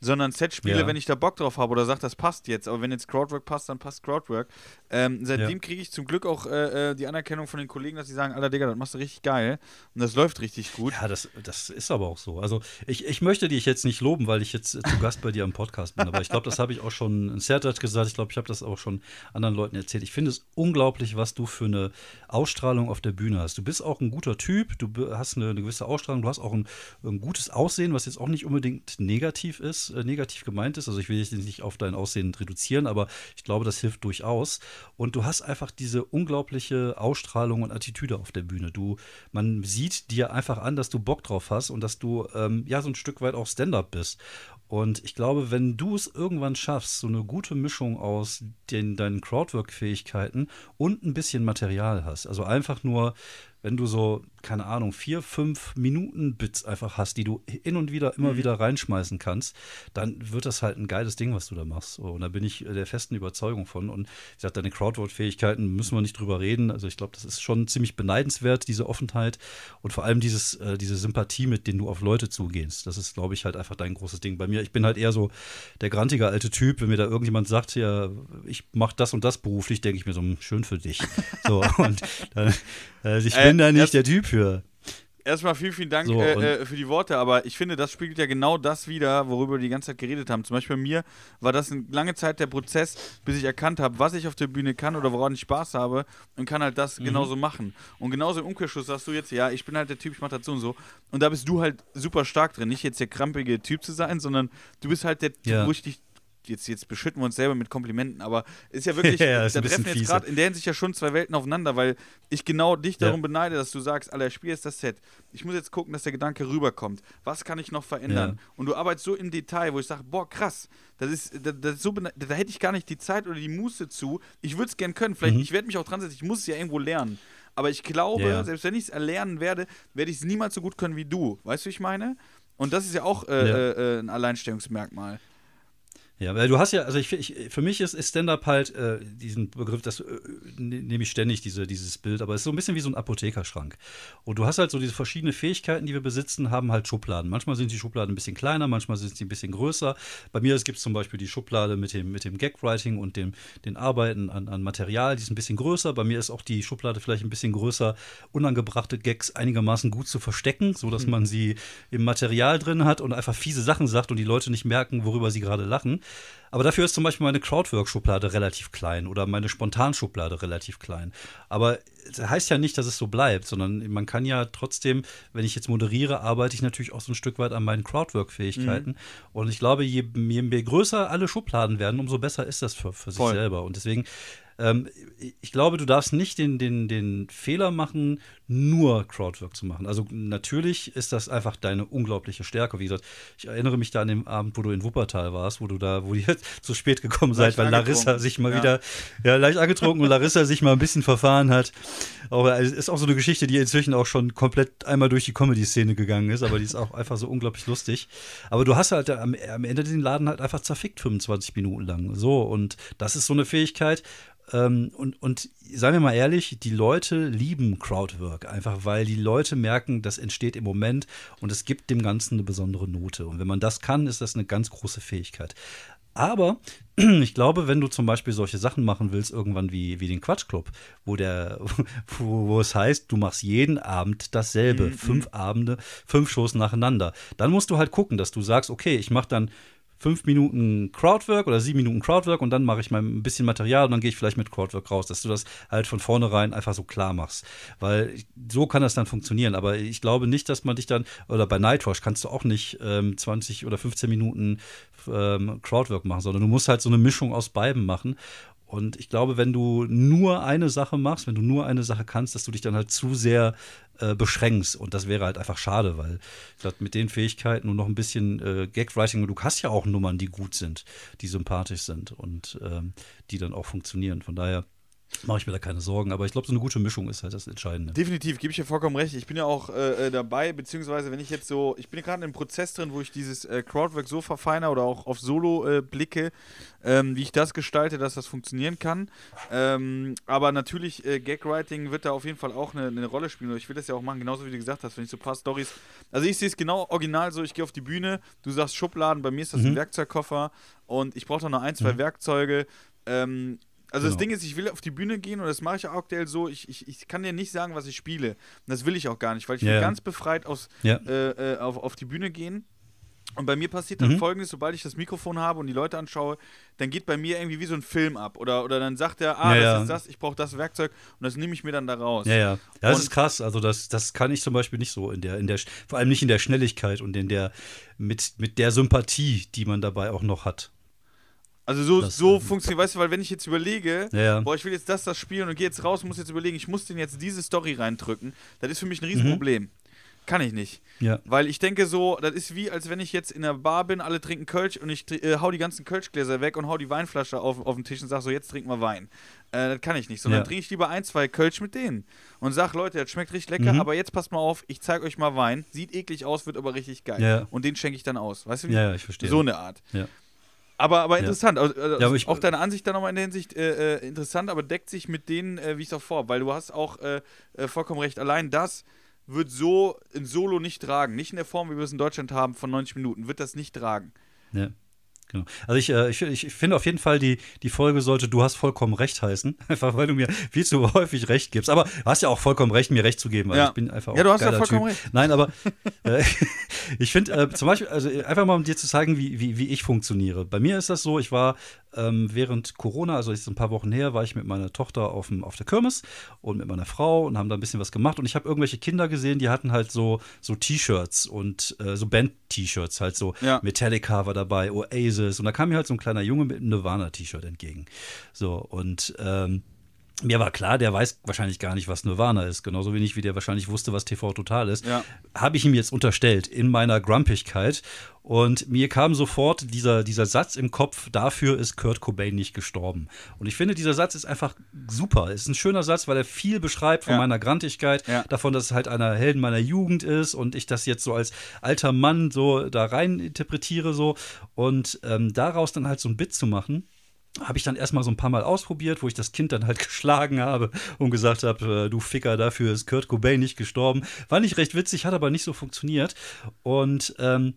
sondern Set spiele, ja. wenn ich da Bock drauf habe oder sage, das passt jetzt. Aber wenn jetzt Crowdwork passt, dann passt Crowdwork. Ähm, seitdem ja. kriege ich zum Glück auch äh, äh, die Anerkennung von den Kollegen, dass sie sagen, Alter Digga, das machst du richtig geil. Und das läuft richtig gut. Ja, das, das ist aber auch so. Also ich, ich möchte dich jetzt nicht loben, weil ich jetzt zu Gast bei dir am Podcast bin. Aber ich glaube, das habe ich auch schon in Sertat gesagt. Ich glaube, ich habe das auch schon anderen Leuten erzählt. Ich finde es unglaublich, was du für eine Ausstrahlung auf der Bühne hast. Du bist auch ein guter Typ, du hast eine, eine gewisse Ausstrahlung, du hast auch ein, ein gutes Aussehen, was jetzt auch nicht unbedingt negativ ist äh, negativ gemeint ist. Also ich will dich nicht auf dein Aussehen reduzieren, aber ich glaube, das hilft durchaus. Und du hast einfach diese unglaubliche Ausstrahlung und Attitüde auf der Bühne. Du, man sieht dir einfach an, dass du Bock drauf hast und dass du ähm, ja so ein Stück weit auch Stand-up bist. Und ich glaube, wenn du es irgendwann schaffst, so eine gute Mischung aus den, deinen Crowdwork-Fähigkeiten und ein bisschen Material hast, also einfach nur wenn du so, keine Ahnung, vier, fünf Minuten Bits einfach hast, die du hin und wieder immer mhm. wieder reinschmeißen kannst, dann wird das halt ein geiles Ding, was du da machst. Und da bin ich der festen Überzeugung von. Und ich sage, deine Crowdwork-Fähigkeiten müssen wir nicht drüber reden. Also ich glaube, das ist schon ziemlich beneidenswert, diese Offenheit und vor allem dieses, äh, diese Sympathie, mit denen du auf Leute zugehst. Das ist, glaube ich, halt einfach dein großes Ding. Bei mir, ich bin halt eher so der grantige alte Typ, wenn mir da irgendjemand sagt, ja, ich mache das und das beruflich, denke ich mir so, hm, schön für dich. So, und dann, also ich äh, bin da nicht der Typ für. Erstmal vielen, vielen Dank so, äh, äh, für die Worte, aber ich finde, das spiegelt ja genau das wieder, worüber wir die ganze Zeit geredet haben. Zum Beispiel bei mir war das eine lange Zeit der Prozess, bis ich erkannt habe, was ich auf der Bühne kann oder woran ich Spaß habe und kann halt das mhm. genauso machen. Und genauso im Umkehrschluss sagst du jetzt, ja, ich bin halt der Typ, ich mache das so und so. Und da bist du halt super stark drin. Nicht jetzt der krampige Typ zu sein, sondern du bist halt der, ja. wo ich dich jetzt, jetzt beschütten wir uns selber mit Komplimenten, aber ist ja wirklich, ja, da treffen jetzt gerade in der Hinsicht ja schon zwei Welten aufeinander, weil ich genau dich darum ja. beneide, dass du sagst, Alter, Spiel ist das Set. Ich muss jetzt gucken, dass der Gedanke rüberkommt. Was kann ich noch verändern? Ja. Und du arbeitest so im Detail, wo ich sage, boah, krass, das ist, das, das ist so, da, hätte ich gar nicht die Zeit oder die Muße zu. Ich würde es gern können. Vielleicht, mhm. ich werde mich auch dran setzen, ich muss es ja irgendwo lernen. Aber ich glaube, selbst wenn ich es erlernen werde, werde ich es niemals so gut können wie du. Weißt du, wie ich meine? Und das ist ja auch äh, ja. Äh, ein Alleinstellungsmerkmal. Ja, weil du hast ja, also ich, ich für mich ist, ist Stand-up halt äh, diesen Begriff, das äh, ne, nehme ich ständig, diese, dieses Bild, aber es ist so ein bisschen wie so ein Apothekerschrank. Und du hast halt so diese verschiedenen Fähigkeiten, die wir besitzen, haben halt Schubladen. Manchmal sind die Schubladen ein bisschen kleiner, manchmal sind sie ein bisschen größer. Bei mir gibt es zum Beispiel die Schublade mit dem, mit dem Gag-Writing und dem, den Arbeiten an, an Material, die ist ein bisschen größer. Bei mir ist auch die Schublade vielleicht ein bisschen größer, unangebrachte Gags einigermaßen gut zu verstecken, sodass mhm. man sie im Material drin hat und einfach fiese Sachen sagt und die Leute nicht merken, worüber sie gerade lachen. Aber dafür ist zum Beispiel meine Crowdwork-Schublade relativ klein oder meine Spontan-Schublade relativ klein. Aber das heißt ja nicht, dass es so bleibt, sondern man kann ja trotzdem, wenn ich jetzt moderiere, arbeite ich natürlich auch so ein Stück weit an meinen Crowdwork-Fähigkeiten. Mhm. Und ich glaube, je, je, größer alle Schubladen werden, umso besser ist das für, für sich selber. Und deswegen ähm, ich glaube, du darfst nicht den, den, den Fehler machen, nur Crowdwork zu machen. Also natürlich ist das einfach deine unglaubliche Stärke. Wie gesagt, ich erinnere mich da an den Abend, wo du in Wuppertal warst, wo du da, wo ihr zu spät gekommen seid, weil Larissa sich mal ja. wieder, ja, leicht angetrunken und Larissa sich mal ein bisschen verfahren hat. Aber es ist auch so eine Geschichte, die inzwischen auch schon komplett einmal durch die Comedy-Szene gegangen ist, aber die ist auch einfach so unglaublich lustig. Aber du hast halt am, am Ende den Laden halt einfach zerfickt 25 Minuten lang. So, und das ist so eine Fähigkeit, ähm, und, und seien wir mal ehrlich, die Leute lieben Crowdwork, einfach weil die Leute merken, das entsteht im Moment und es gibt dem Ganzen eine besondere Note. Und wenn man das kann, ist das eine ganz große Fähigkeit. Aber ich glaube, wenn du zum Beispiel solche Sachen machen willst, irgendwann wie, wie den Quatschclub, wo, der, wo, wo es heißt, du machst jeden Abend dasselbe, mhm. fünf Abende, fünf Shows nacheinander, dann musst du halt gucken, dass du sagst, okay, ich mache dann fünf Minuten Crowdwork oder sieben Minuten Crowdwork und dann mache ich mal ein bisschen Material und dann gehe ich vielleicht mit Crowdwork raus, dass du das halt von vornherein einfach so klar machst. Weil so kann das dann funktionieren. Aber ich glaube nicht, dass man dich dann, oder bei Nightwash kannst du auch nicht ähm, 20 oder 15 Minuten ähm, Crowdwork machen, sondern du musst halt so eine Mischung aus beiden machen. Und ich glaube, wenn du nur eine Sache machst, wenn du nur eine Sache kannst, dass du dich dann halt zu sehr äh, beschränkst. Und das wäre halt einfach schade, weil ich glaube, mit den Fähigkeiten und noch ein bisschen äh, Gagwriting, du hast ja auch Nummern, die gut sind, die sympathisch sind und ähm, die dann auch funktionieren. Von daher mache ich mir da keine Sorgen. Aber ich glaube, so eine gute Mischung ist halt das Entscheidende. Definitiv, gebe ich dir vollkommen recht. Ich bin ja auch äh, äh dabei, beziehungsweise wenn ich jetzt so, ich bin gerade im Prozess drin, wo ich dieses äh, Crowdwork so verfeiner oder auch auf Solo äh, blicke, ähm, wie ich das gestalte, dass das funktionieren kann. Ähm, aber natürlich, äh, Gagwriting wird da auf jeden Fall auch eine, eine Rolle spielen. Und ich will das ja auch machen, genauso wie du gesagt hast, wenn ich so ein paar Stories. Also ich sehe es genau original so, ich gehe auf die Bühne, du sagst Schubladen, bei mir ist das mhm. ein Werkzeugkoffer und ich brauche noch ein, zwei mhm. Werkzeuge. Ähm, also genau. das Ding ist, ich will auf die Bühne gehen und das mache ich auch aktuell so, ich, ich, ich kann dir nicht sagen, was ich spiele. Und das will ich auch gar nicht, weil ich ja, will ganz befreit aus, ja. äh, äh, auf, auf die Bühne gehen. Und bei mir passiert dann mhm. folgendes, sobald ich das Mikrofon habe und die Leute anschaue, dann geht bei mir irgendwie wie so ein Film ab. Oder, oder dann sagt er, ah, ja, das ist das, ich brauche das Werkzeug und das nehme ich mir dann da raus. Ja, ja. Ja, das und ist krass. Also das, das kann ich zum Beispiel nicht so in der, in der, vor allem nicht in der Schnelligkeit und in der, mit, mit der Sympathie, die man dabei auch noch hat. Also so, so funktioniert, weißt du, weil wenn ich jetzt überlege, ja, ja. boah, ich will jetzt das, das spielen und gehe jetzt raus, muss jetzt überlegen, ich muss den jetzt diese Story reindrücken, das ist für mich ein Riesenproblem. Mhm. Kann ich nicht. Ja. Weil ich denke so, das ist wie, als wenn ich jetzt in der Bar bin, alle trinken Kölsch und ich äh, hau die ganzen Kölschgläser weg und hau die Weinflasche auf, auf den Tisch und sag so, jetzt trinken wir Wein. Äh, das kann ich nicht. Sondern ja. trinke ich lieber ein, zwei Kölsch mit denen und sag, Leute, das schmeckt richtig lecker, mhm. aber jetzt passt mal auf, ich zeige euch mal Wein. Sieht eklig aus, wird aber richtig geil. Ja. Und den schenke ich dann aus. Weißt du wie? Ja, ich verstehe. So eine Art. Ja. Aber, aber interessant. Also, ja, aber auch deine Ansicht da nochmal in der Hinsicht äh, äh, interessant, aber deckt sich mit denen, äh, wie ich es auch vor. Weil du hast auch äh, äh, vollkommen recht. Allein das wird so in Solo nicht tragen. Nicht in der Form, wie wir es in Deutschland haben, von 90 Minuten. Wird das nicht tragen. Ja. Genau. Also ich, äh, ich, ich finde auf jeden Fall, die, die Folge sollte Du hast vollkommen recht heißen. Einfach weil du mir viel zu häufig recht gibst. Aber du hast ja auch vollkommen recht, mir recht zu geben. Also ja. ich bin einfach auch Ja, du hast ja vollkommen typ. recht. Nein, aber äh, ich finde äh, zum Beispiel, also einfach mal um dir zu zeigen, wie, wie, wie ich funktioniere. Bei mir ist das so, ich war ähm, während Corona, also ist ein paar Wochen her, war ich mit meiner Tochter auf, dem, auf der Kirmes und mit meiner Frau und haben da ein bisschen was gemacht. Und ich habe irgendwelche Kinder gesehen, die hatten halt so, so T-Shirts und äh, so Band-T-Shirts, halt so ja. Metallica war dabei, Oasis. Und da kam mir halt so ein kleiner Junge mit einem Nirvana-T-Shirt entgegen. So, und ähm, mir war klar, der weiß wahrscheinlich gar nicht, was Nirvana ist. Genauso wenig wie der wahrscheinlich wusste, was TV Total ist. Ja. Habe ich ihm jetzt unterstellt in meiner Grumpigkeit. Und mir kam sofort dieser, dieser Satz im Kopf, dafür ist Kurt Cobain nicht gestorben. Und ich finde, dieser Satz ist einfach super. Ist ein schöner Satz, weil er viel beschreibt von ja. meiner Grantigkeit, ja. davon, dass es halt einer Helden meiner Jugend ist und ich das jetzt so als alter Mann so da rein interpretiere so. Und ähm, daraus dann halt so ein Bit zu machen, habe ich dann erstmal so ein paar Mal ausprobiert, wo ich das Kind dann halt geschlagen habe und gesagt habe, äh, du Ficker, dafür ist Kurt Cobain nicht gestorben. War nicht recht witzig, hat aber nicht so funktioniert. Und ähm,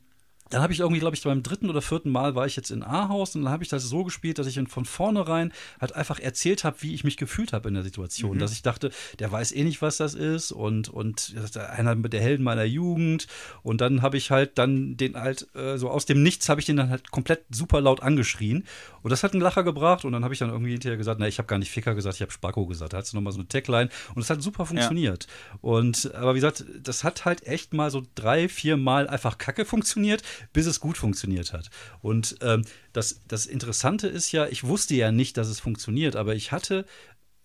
dann habe ich irgendwie, glaube ich, beim dritten oder vierten Mal war ich jetzt in Ahaus und dann habe ich das so gespielt, dass ich von vornherein halt einfach erzählt habe, wie ich mich gefühlt habe in der Situation. Mhm. Dass ich dachte, der weiß eh nicht, was das ist und, und einer der Helden meiner Jugend. Und dann habe ich halt dann den halt äh, so aus dem Nichts habe ich den dann halt komplett super laut angeschrien. Und das hat einen Lacher gebracht und dann habe ich dann irgendwie hinterher gesagt, na, ich habe gar nicht Ficker gesagt, ich habe Spacko gesagt. Da hat es nochmal so eine Tagline und es hat super funktioniert. Ja. Und aber wie gesagt, das hat halt echt mal so drei, vier Mal einfach kacke funktioniert bis es gut funktioniert hat. Und ähm, das, das Interessante ist ja, ich wusste ja nicht, dass es funktioniert, aber ich hatte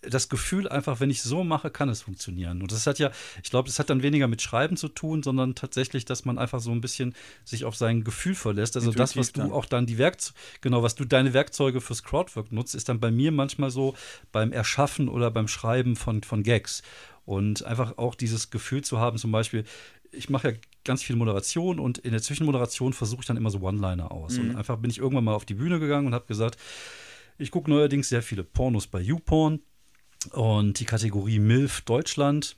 das Gefühl einfach, wenn ich so mache, kann es funktionieren. Und das hat ja, ich glaube, das hat dann weniger mit Schreiben zu tun, sondern tatsächlich, dass man einfach so ein bisschen sich auf sein Gefühl verlässt. Also Intuitiv das, was du dann. auch dann die Werkzeuge, genau, was du deine Werkzeuge fürs Crowdwork nutzt, ist dann bei mir manchmal so beim Erschaffen oder beim Schreiben von, von Gags. Und einfach auch dieses Gefühl zu haben, zum Beispiel, ich mache ja ganz viel Moderation und in der Zwischenmoderation versuche ich dann immer so One-Liner aus. Mhm. Und einfach bin ich irgendwann mal auf die Bühne gegangen und habe gesagt, ich gucke neuerdings sehr viele Pornos bei YouPorn und die Kategorie MILF Deutschland.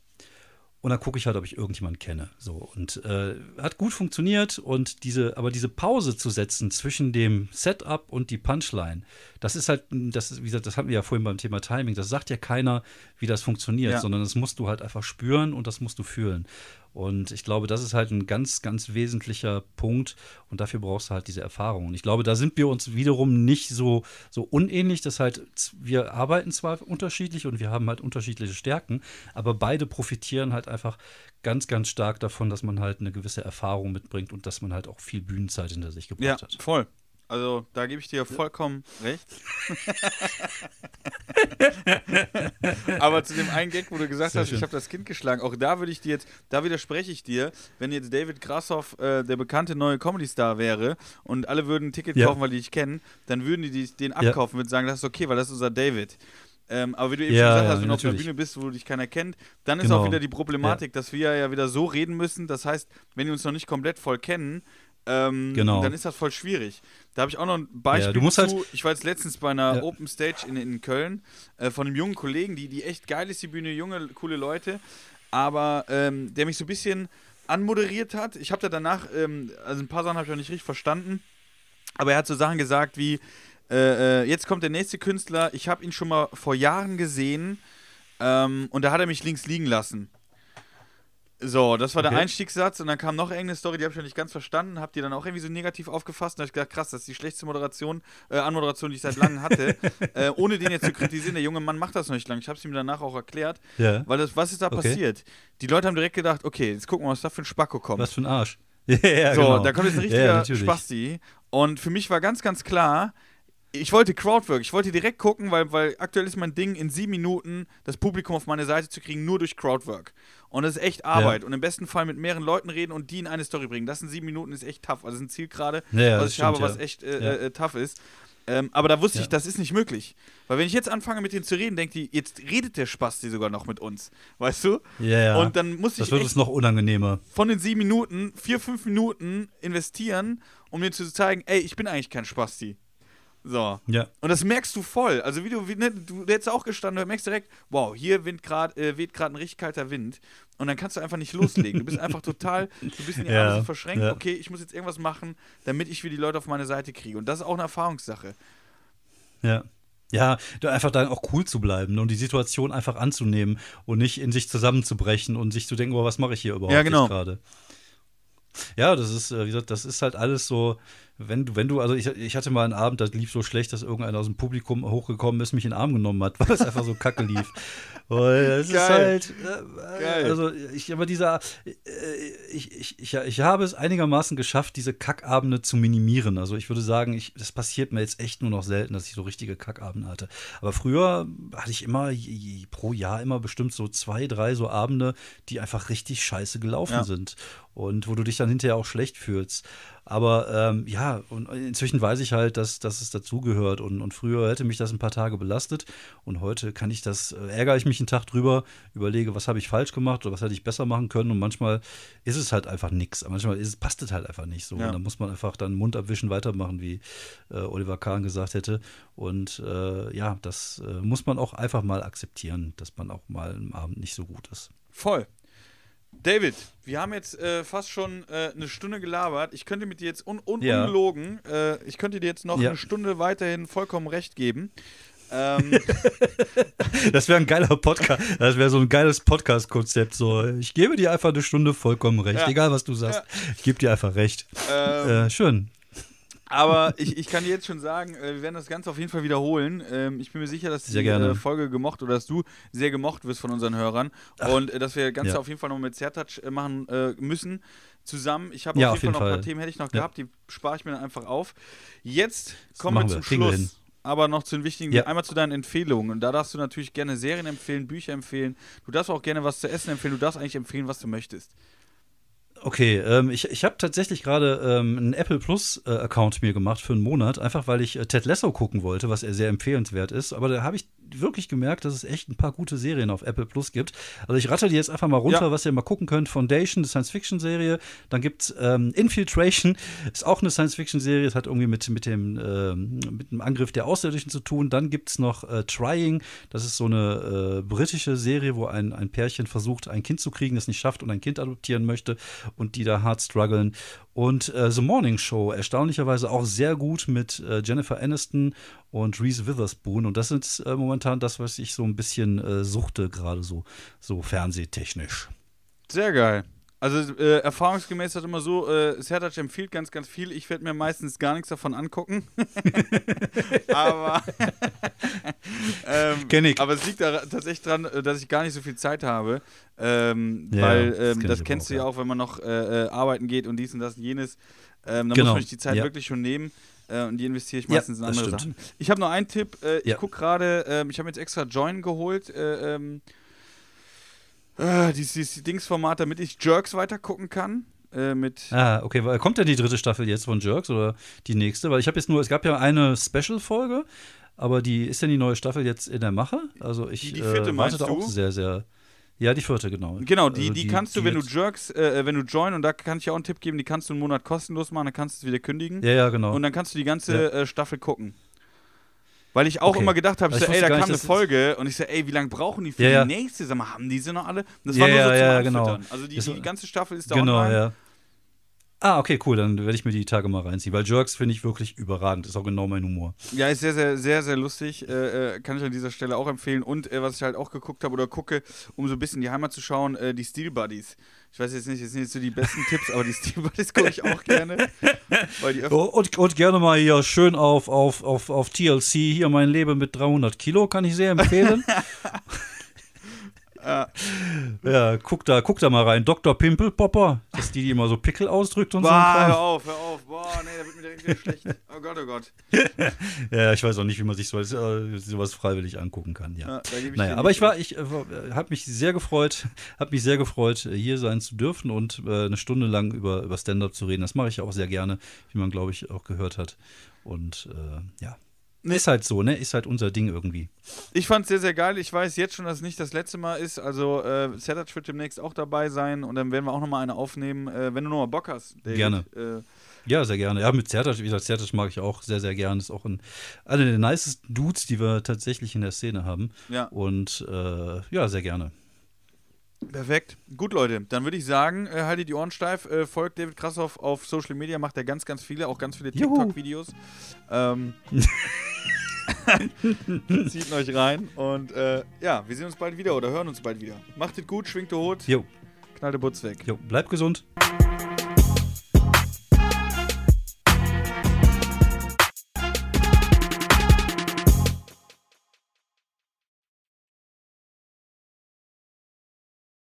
Und dann gucke ich halt, ob ich irgendjemanden kenne. So und äh, hat gut funktioniert und diese, aber diese Pause zu setzen zwischen dem Setup und die Punchline, das ist halt, das ist, wie gesagt, das hatten wir ja vorhin beim Thema Timing. Das sagt ja keiner, wie das funktioniert, ja. sondern das musst du halt einfach spüren und das musst du fühlen. Und ich glaube, das ist halt ein ganz, ganz wesentlicher Punkt. Und dafür brauchst du halt diese Erfahrung. Und ich glaube, da sind wir uns wiederum nicht so, so unähnlich. Das halt, wir arbeiten zwar unterschiedlich und wir haben halt unterschiedliche Stärken, aber beide profitieren halt einfach ganz, ganz stark davon, dass man halt eine gewisse Erfahrung mitbringt und dass man halt auch viel Bühnenzeit hinter sich gebracht ja, hat. Voll. Also da gebe ich dir vollkommen recht. Aber zu dem einen Gag, wo du gesagt Sehr hast, schön. ich habe das Kind geschlagen, auch da würde ich dir jetzt, da widerspreche ich dir, wenn jetzt David Grassoff äh, der bekannte neue Comedy-Star wäre und alle würden ein Ticket ja. kaufen, weil die dich kennen, dann würden die den abkaufen, ja. würden sagen, das ist okay, weil das ist unser David. Ähm, aber wie du eben Ja, schon gesagt ja, hast, wenn du auf natürlich. Bühne bist, wo dich keiner kennt, dann ist Genau. auch wieder die Problematik, dass wir ja wieder so reden müssen. Das heißt, wenn die uns noch nicht komplett voll kennen, ähm, Genau. dann ist das voll schwierig. Da habe ich auch noch ein Beispiel Ja, du musst zu. halt- ich war jetzt letztens bei einer Ja. Open Stage in, in Köln äh, von einem jungen Kollegen, die, die echt geil ist, die Bühne, junge, coole Leute, aber ähm, der mich so ein bisschen anmoderiert hat. Ich habe da danach, ähm, also ein paar Sachen habe ich auch nicht richtig verstanden, aber er hat so Sachen gesagt wie, äh, äh, jetzt kommt der nächste Künstler, ich habe ihn schon mal vor Jahren gesehen ähm, und da hat er mich links liegen lassen. So, das war der Okay. Einstiegssatz und dann kam noch irgendeine Story, die habe ich noch nicht ganz verstanden, habe die dann auch irgendwie so negativ aufgefasst und habe ich gedacht, krass, das ist die schlechteste Moderation, äh, Anmoderation, die ich seit langem hatte. äh, ohne den jetzt zu kritisieren, der junge Mann macht das noch nicht lange. Ich habe es ihm danach auch erklärt, Ja. weil das, was ist da Okay. passiert? Die Leute haben direkt gedacht, okay, jetzt gucken wir, was da für ein Spacko kommt. Was für ein Arsch. Ja, ja, So, genau. da kommt jetzt ein Ja, richtiger natürlich. Spasti. Und für mich war ganz, ganz klar, ich wollte Crowdwork. Ich wollte direkt gucken, weil, weil aktuell ist mein Ding, in sieben Minuten das Publikum auf meine Seite zu kriegen, nur durch Crowdwork. Und das ist echt Arbeit. Und im besten Fall mit mehreren Leuten reden und die in eine Story bringen. Das in sieben Minuten ist echt tough. Also ist ein Ziel gerade, Ja, ja, was ich habe, stimmt, was ja. echt äh, Ja. äh, tough ist. Ähm, aber da wusste Ja. ich, das ist nicht möglich. Weil wenn ich jetzt anfange mit denen zu reden, denkt die, jetzt redet der Spasti sogar noch mit uns. Weißt du? Ja, ja. Und dann muss ich das wird es noch unangenehmer. von den sieben Minuten vier, fünf Minuten investieren, um mir zu zeigen, ey, ich bin eigentlich kein Spasti. So. Ja. Und das merkst du voll. Also wie du, wie, ne, du hättest auch gestanden, du merkst direkt, wow, hier wind grad, äh, weht gerade ein richtig kalter Wind. Und dann kannst du einfach nicht loslegen. Du bist einfach total, du bist in die Ja, Arme so verschränkt, ja. okay, ich muss jetzt irgendwas machen, damit ich wieder die Leute auf meine Seite kriege. Und das ist auch eine Erfahrungssache. Ja. Ja, einfach dann auch cool zu bleiben und die Situation einfach anzunehmen und nicht in sich zusammenzubrechen und sich zu denken, oh, was mache ich hier überhaupt Ja, genau. gerade. Ja, das ist, äh, wie gesagt, das ist halt alles so, wenn du, wenn du, also ich, ich hatte mal einen Abend, das lief so schlecht, dass irgendeiner aus dem Publikum hochgekommen ist, mich in den Arm genommen hat, weil es einfach so kacke lief. Und das ist halt, äh, also ich, aber dieser, äh, ich, ich, ich, ich habe es einigermaßen geschafft, diese Kackabende zu minimieren. Also ich würde sagen, ich, das passiert mir jetzt echt nur noch selten, dass ich so richtige Kackabende hatte. Aber früher hatte ich immer je, pro Jahr immer bestimmt so zwei, drei so Abende, die einfach richtig scheiße gelaufen Ja. sind. Und wo du dich dann hinterher auch schlecht fühlst. Aber ähm, ja, und inzwischen weiß ich halt, dass, dass es dazugehört. Und, und früher hätte mich das ein paar Tage belastet. Und heute kann ich das, äh, ärgere ich mich einen Tag drüber, überlege, was habe ich falsch gemacht oder was hätte ich besser machen können. Und manchmal ist es halt einfach nichts. Manchmal ist passt es halt einfach nicht so. Ja. Und dann muss man einfach dann Mund abwischen, weitermachen, wie äh, Oliver Kahn gesagt hätte. Und äh, ja, das äh, muss man auch einfach mal akzeptieren, dass man auch mal am Abend nicht so gut ist. Voll. David, wir haben jetzt äh, fast schon äh, eine Stunde gelabert. Ich könnte mit dir jetzt un un Ja. ungelogen, äh, ich könnte dir jetzt noch Ja. eine Stunde weiterhin vollkommen recht geben. Ähm, Das wäre ein geiler Podcast. Das wäre so ein geiles Podcast-Konzept. So, ich gebe dir einfach eine Stunde vollkommen recht. Ja. Egal, was du sagst. Ich gebe dir einfach recht. ähm, Äh, schön. Aber ich, ich kann dir jetzt schon sagen, äh, wir werden das Ganze auf jeden Fall wiederholen. Ähm, ich bin mir sicher, dass Sehr die gerne. Folge gemocht oder dass du sehr gemocht wirst von unseren Hörern. und äh, dass wir das Ganze ja. auf jeden Fall noch mit Zertouch äh, machen müssen. Zusammen. Ich habe Ja, auf auf jeden Fall noch ein paar. Themen, hätte ich noch gehabt, die spare ich mir dann einfach auf. Jetzt kommen wir zum wir. Kriegen wir Schluss. hin. Aber noch zu den wichtigen, Ja. einmal zu deinen Empfehlungen. Und da darfst du natürlich gerne Serien empfehlen, Bücher empfehlen. Du darfst auch gerne was zu essen empfehlen. Du darfst eigentlich empfehlen, was du möchtest. Okay, ähm, ich, ich habe tatsächlich gerade ähm, einen Apple Plus-Account mir gemacht für einen Monat, einfach weil ich äh, Ted Lasso gucken wollte, was er sehr empfehlenswert ist. Aber da habe ich wirklich gemerkt, dass es echt ein paar gute Serien auf Apple Plus gibt. Also ich ratte die jetzt einfach mal runter, Ja. was ihr mal gucken könnt. Foundation, eine Science-Fiction-Serie. Dann gibt's ähm, Infiltration, ist auch eine Science-Fiction-Serie. Das hat irgendwie mit, mit, dem, ähm, mit dem Angriff der Außerirdischen zu tun. Dann gibt's noch äh, Trying, das ist so eine äh, britische Serie, wo ein, ein Pärchen versucht, ein Kind zu kriegen, das nicht schafft und ein Kind adoptieren möchte und die da hart strugglen. Und äh, The Morning Show, erstaunlicherweise auch sehr gut mit äh, Jennifer Aniston und Reese Witherspoon. Und das ist äh, momentan das, was ich so ein bisschen äh, suchte, gerade so, so fernsehtechnisch. Sehr geil. Also äh, erfahrungsgemäß ist das immer so, äh, Sertac empfiehlt ganz, ganz viel. Ich werde mir meistens gar nichts davon angucken. aber, ähm, Kenn ich. aber es liegt da tatsächlich dran, äh, dass ich gar nicht so viel Zeit habe. Ähm, Ja, weil das ähm, kenn das kennst aber du ja auch, auch, wenn man noch äh, äh, arbeiten geht und dies und das und jenes. Ähm, dann Genau, muss man sich die Zeit ja. wirklich schon nehmen. Äh, und die investiere ich Ja, meistens in das andere. Sachen. Ich habe noch einen Tipp. Äh, ich Ja. gucke gerade, ähm, ich habe jetzt extra Join geholt. Äh, ähm, äh, dieses, dieses Dingsformat, damit ich Jerks weiter gucken kann. Äh, mit. Ah, okay. Kommt denn die dritte Staffel jetzt von Jerks oder die nächste? Weil ich habe jetzt nur, es gab ja eine Special-Folge, Aber die ist denn die neue Staffel jetzt in der Mache? Also ich Die- die vierte äh, warte da du? auch sehr, sehr. Ja, die vierte, genau. Genau, die, Also die, kannst du, wenn du jerks, äh, wenn du join, und da kann ich dir auch einen Tipp geben, die kannst du einen Monat kostenlos machen, dann kannst du es wieder kündigen. Ja, ja, genau. Und dann kannst du die ganze äh, Staffel gucken. Weil ich auch Okay. immer gedacht habe, so, ich ey, da kam nicht, eine Folge und ich so, ey, wie lange brauchen die für Ja, ja. die nächste? Sag mal, haben die sie noch alle? Das Ja, war nur so ja, zum ja, genau. Also die, Das- die ganze Staffel ist da genau, online. ja. Ah, okay, cool. Dann werde ich mir die Tage mal reinziehen. Weil Jerks finde ich wirklich überragend. Ist auch genau mein Humor. Ja, ist sehr, sehr, sehr, sehr lustig. Äh, äh, kann ich an dieser Stelle auch empfehlen. Und äh, was ich halt auch geguckt habe oder gucke, um so ein bisschen die Heimat zu schauen, äh, die Steel Buddies. Ich weiß jetzt nicht, das sind jetzt so die besten Tipps, aber die Steel Buddies gucke ich auch gerne. Oh, Und, und gerne mal hier schön auf, auf, auf, auf TLC. Hier mein Leben mit 300 Kilo kann ich sehr empfehlen. ja, guck da, guck da mal rein. Dr. Pimpelpopper, dass die, die immer so Pickel ausdrückt und so. Boah, Kram. hör auf, hör auf. Boah, nee, da wird mir direkt wieder schlecht. Oh Gott, oh Gott. Ja, ich weiß auch nicht, wie man sich sowas, äh, sowas freiwillig angucken kann. Ja. Ja, Naja, aber ich war, ich äh, habe mich sehr gefreut, habe mich sehr gefreut, äh, hier sein zu dürfen und äh, eine Stunde lang über, über Stand-up zu reden. Das mache ich auch sehr gerne, wie man, glaube ich, auch gehört hat. Und äh, ja, ist halt so, ne? Ist halt unser Ding irgendwie. Ich fand es sehr, sehr geil. Ich weiß jetzt schon, dass es nicht das letzte Mal ist. Also, äh, Sertac wird demnächst auch dabei sein und dann werden wir auch nochmal eine aufnehmen. Äh, wenn du nochmal Bock hast, David. Gerne. Äh, Ja, sehr gerne. Ja, mit Zertac, wie gesagt, Zertac mag ich auch sehr, sehr gerne. Ist auch ein, einer der nicesten Dudes, die wir tatsächlich in der Szene haben. ja, Und äh, ja, sehr gerne. Perfekt. Gut, Leute. Dann würde ich sagen, äh, haltet die Ohren steif. Äh, folgt David Krassoff auf Social Media, macht er ganz, ganz viele, auch ganz viele. TikTok-Videos. Ähm, zieht euch rein und äh, ja, wir sehen uns bald wieder oder hören uns bald wieder. Macht es gut, schwingt der Hut, Jo, knallt der Butz weg. jo, bleibt gesund.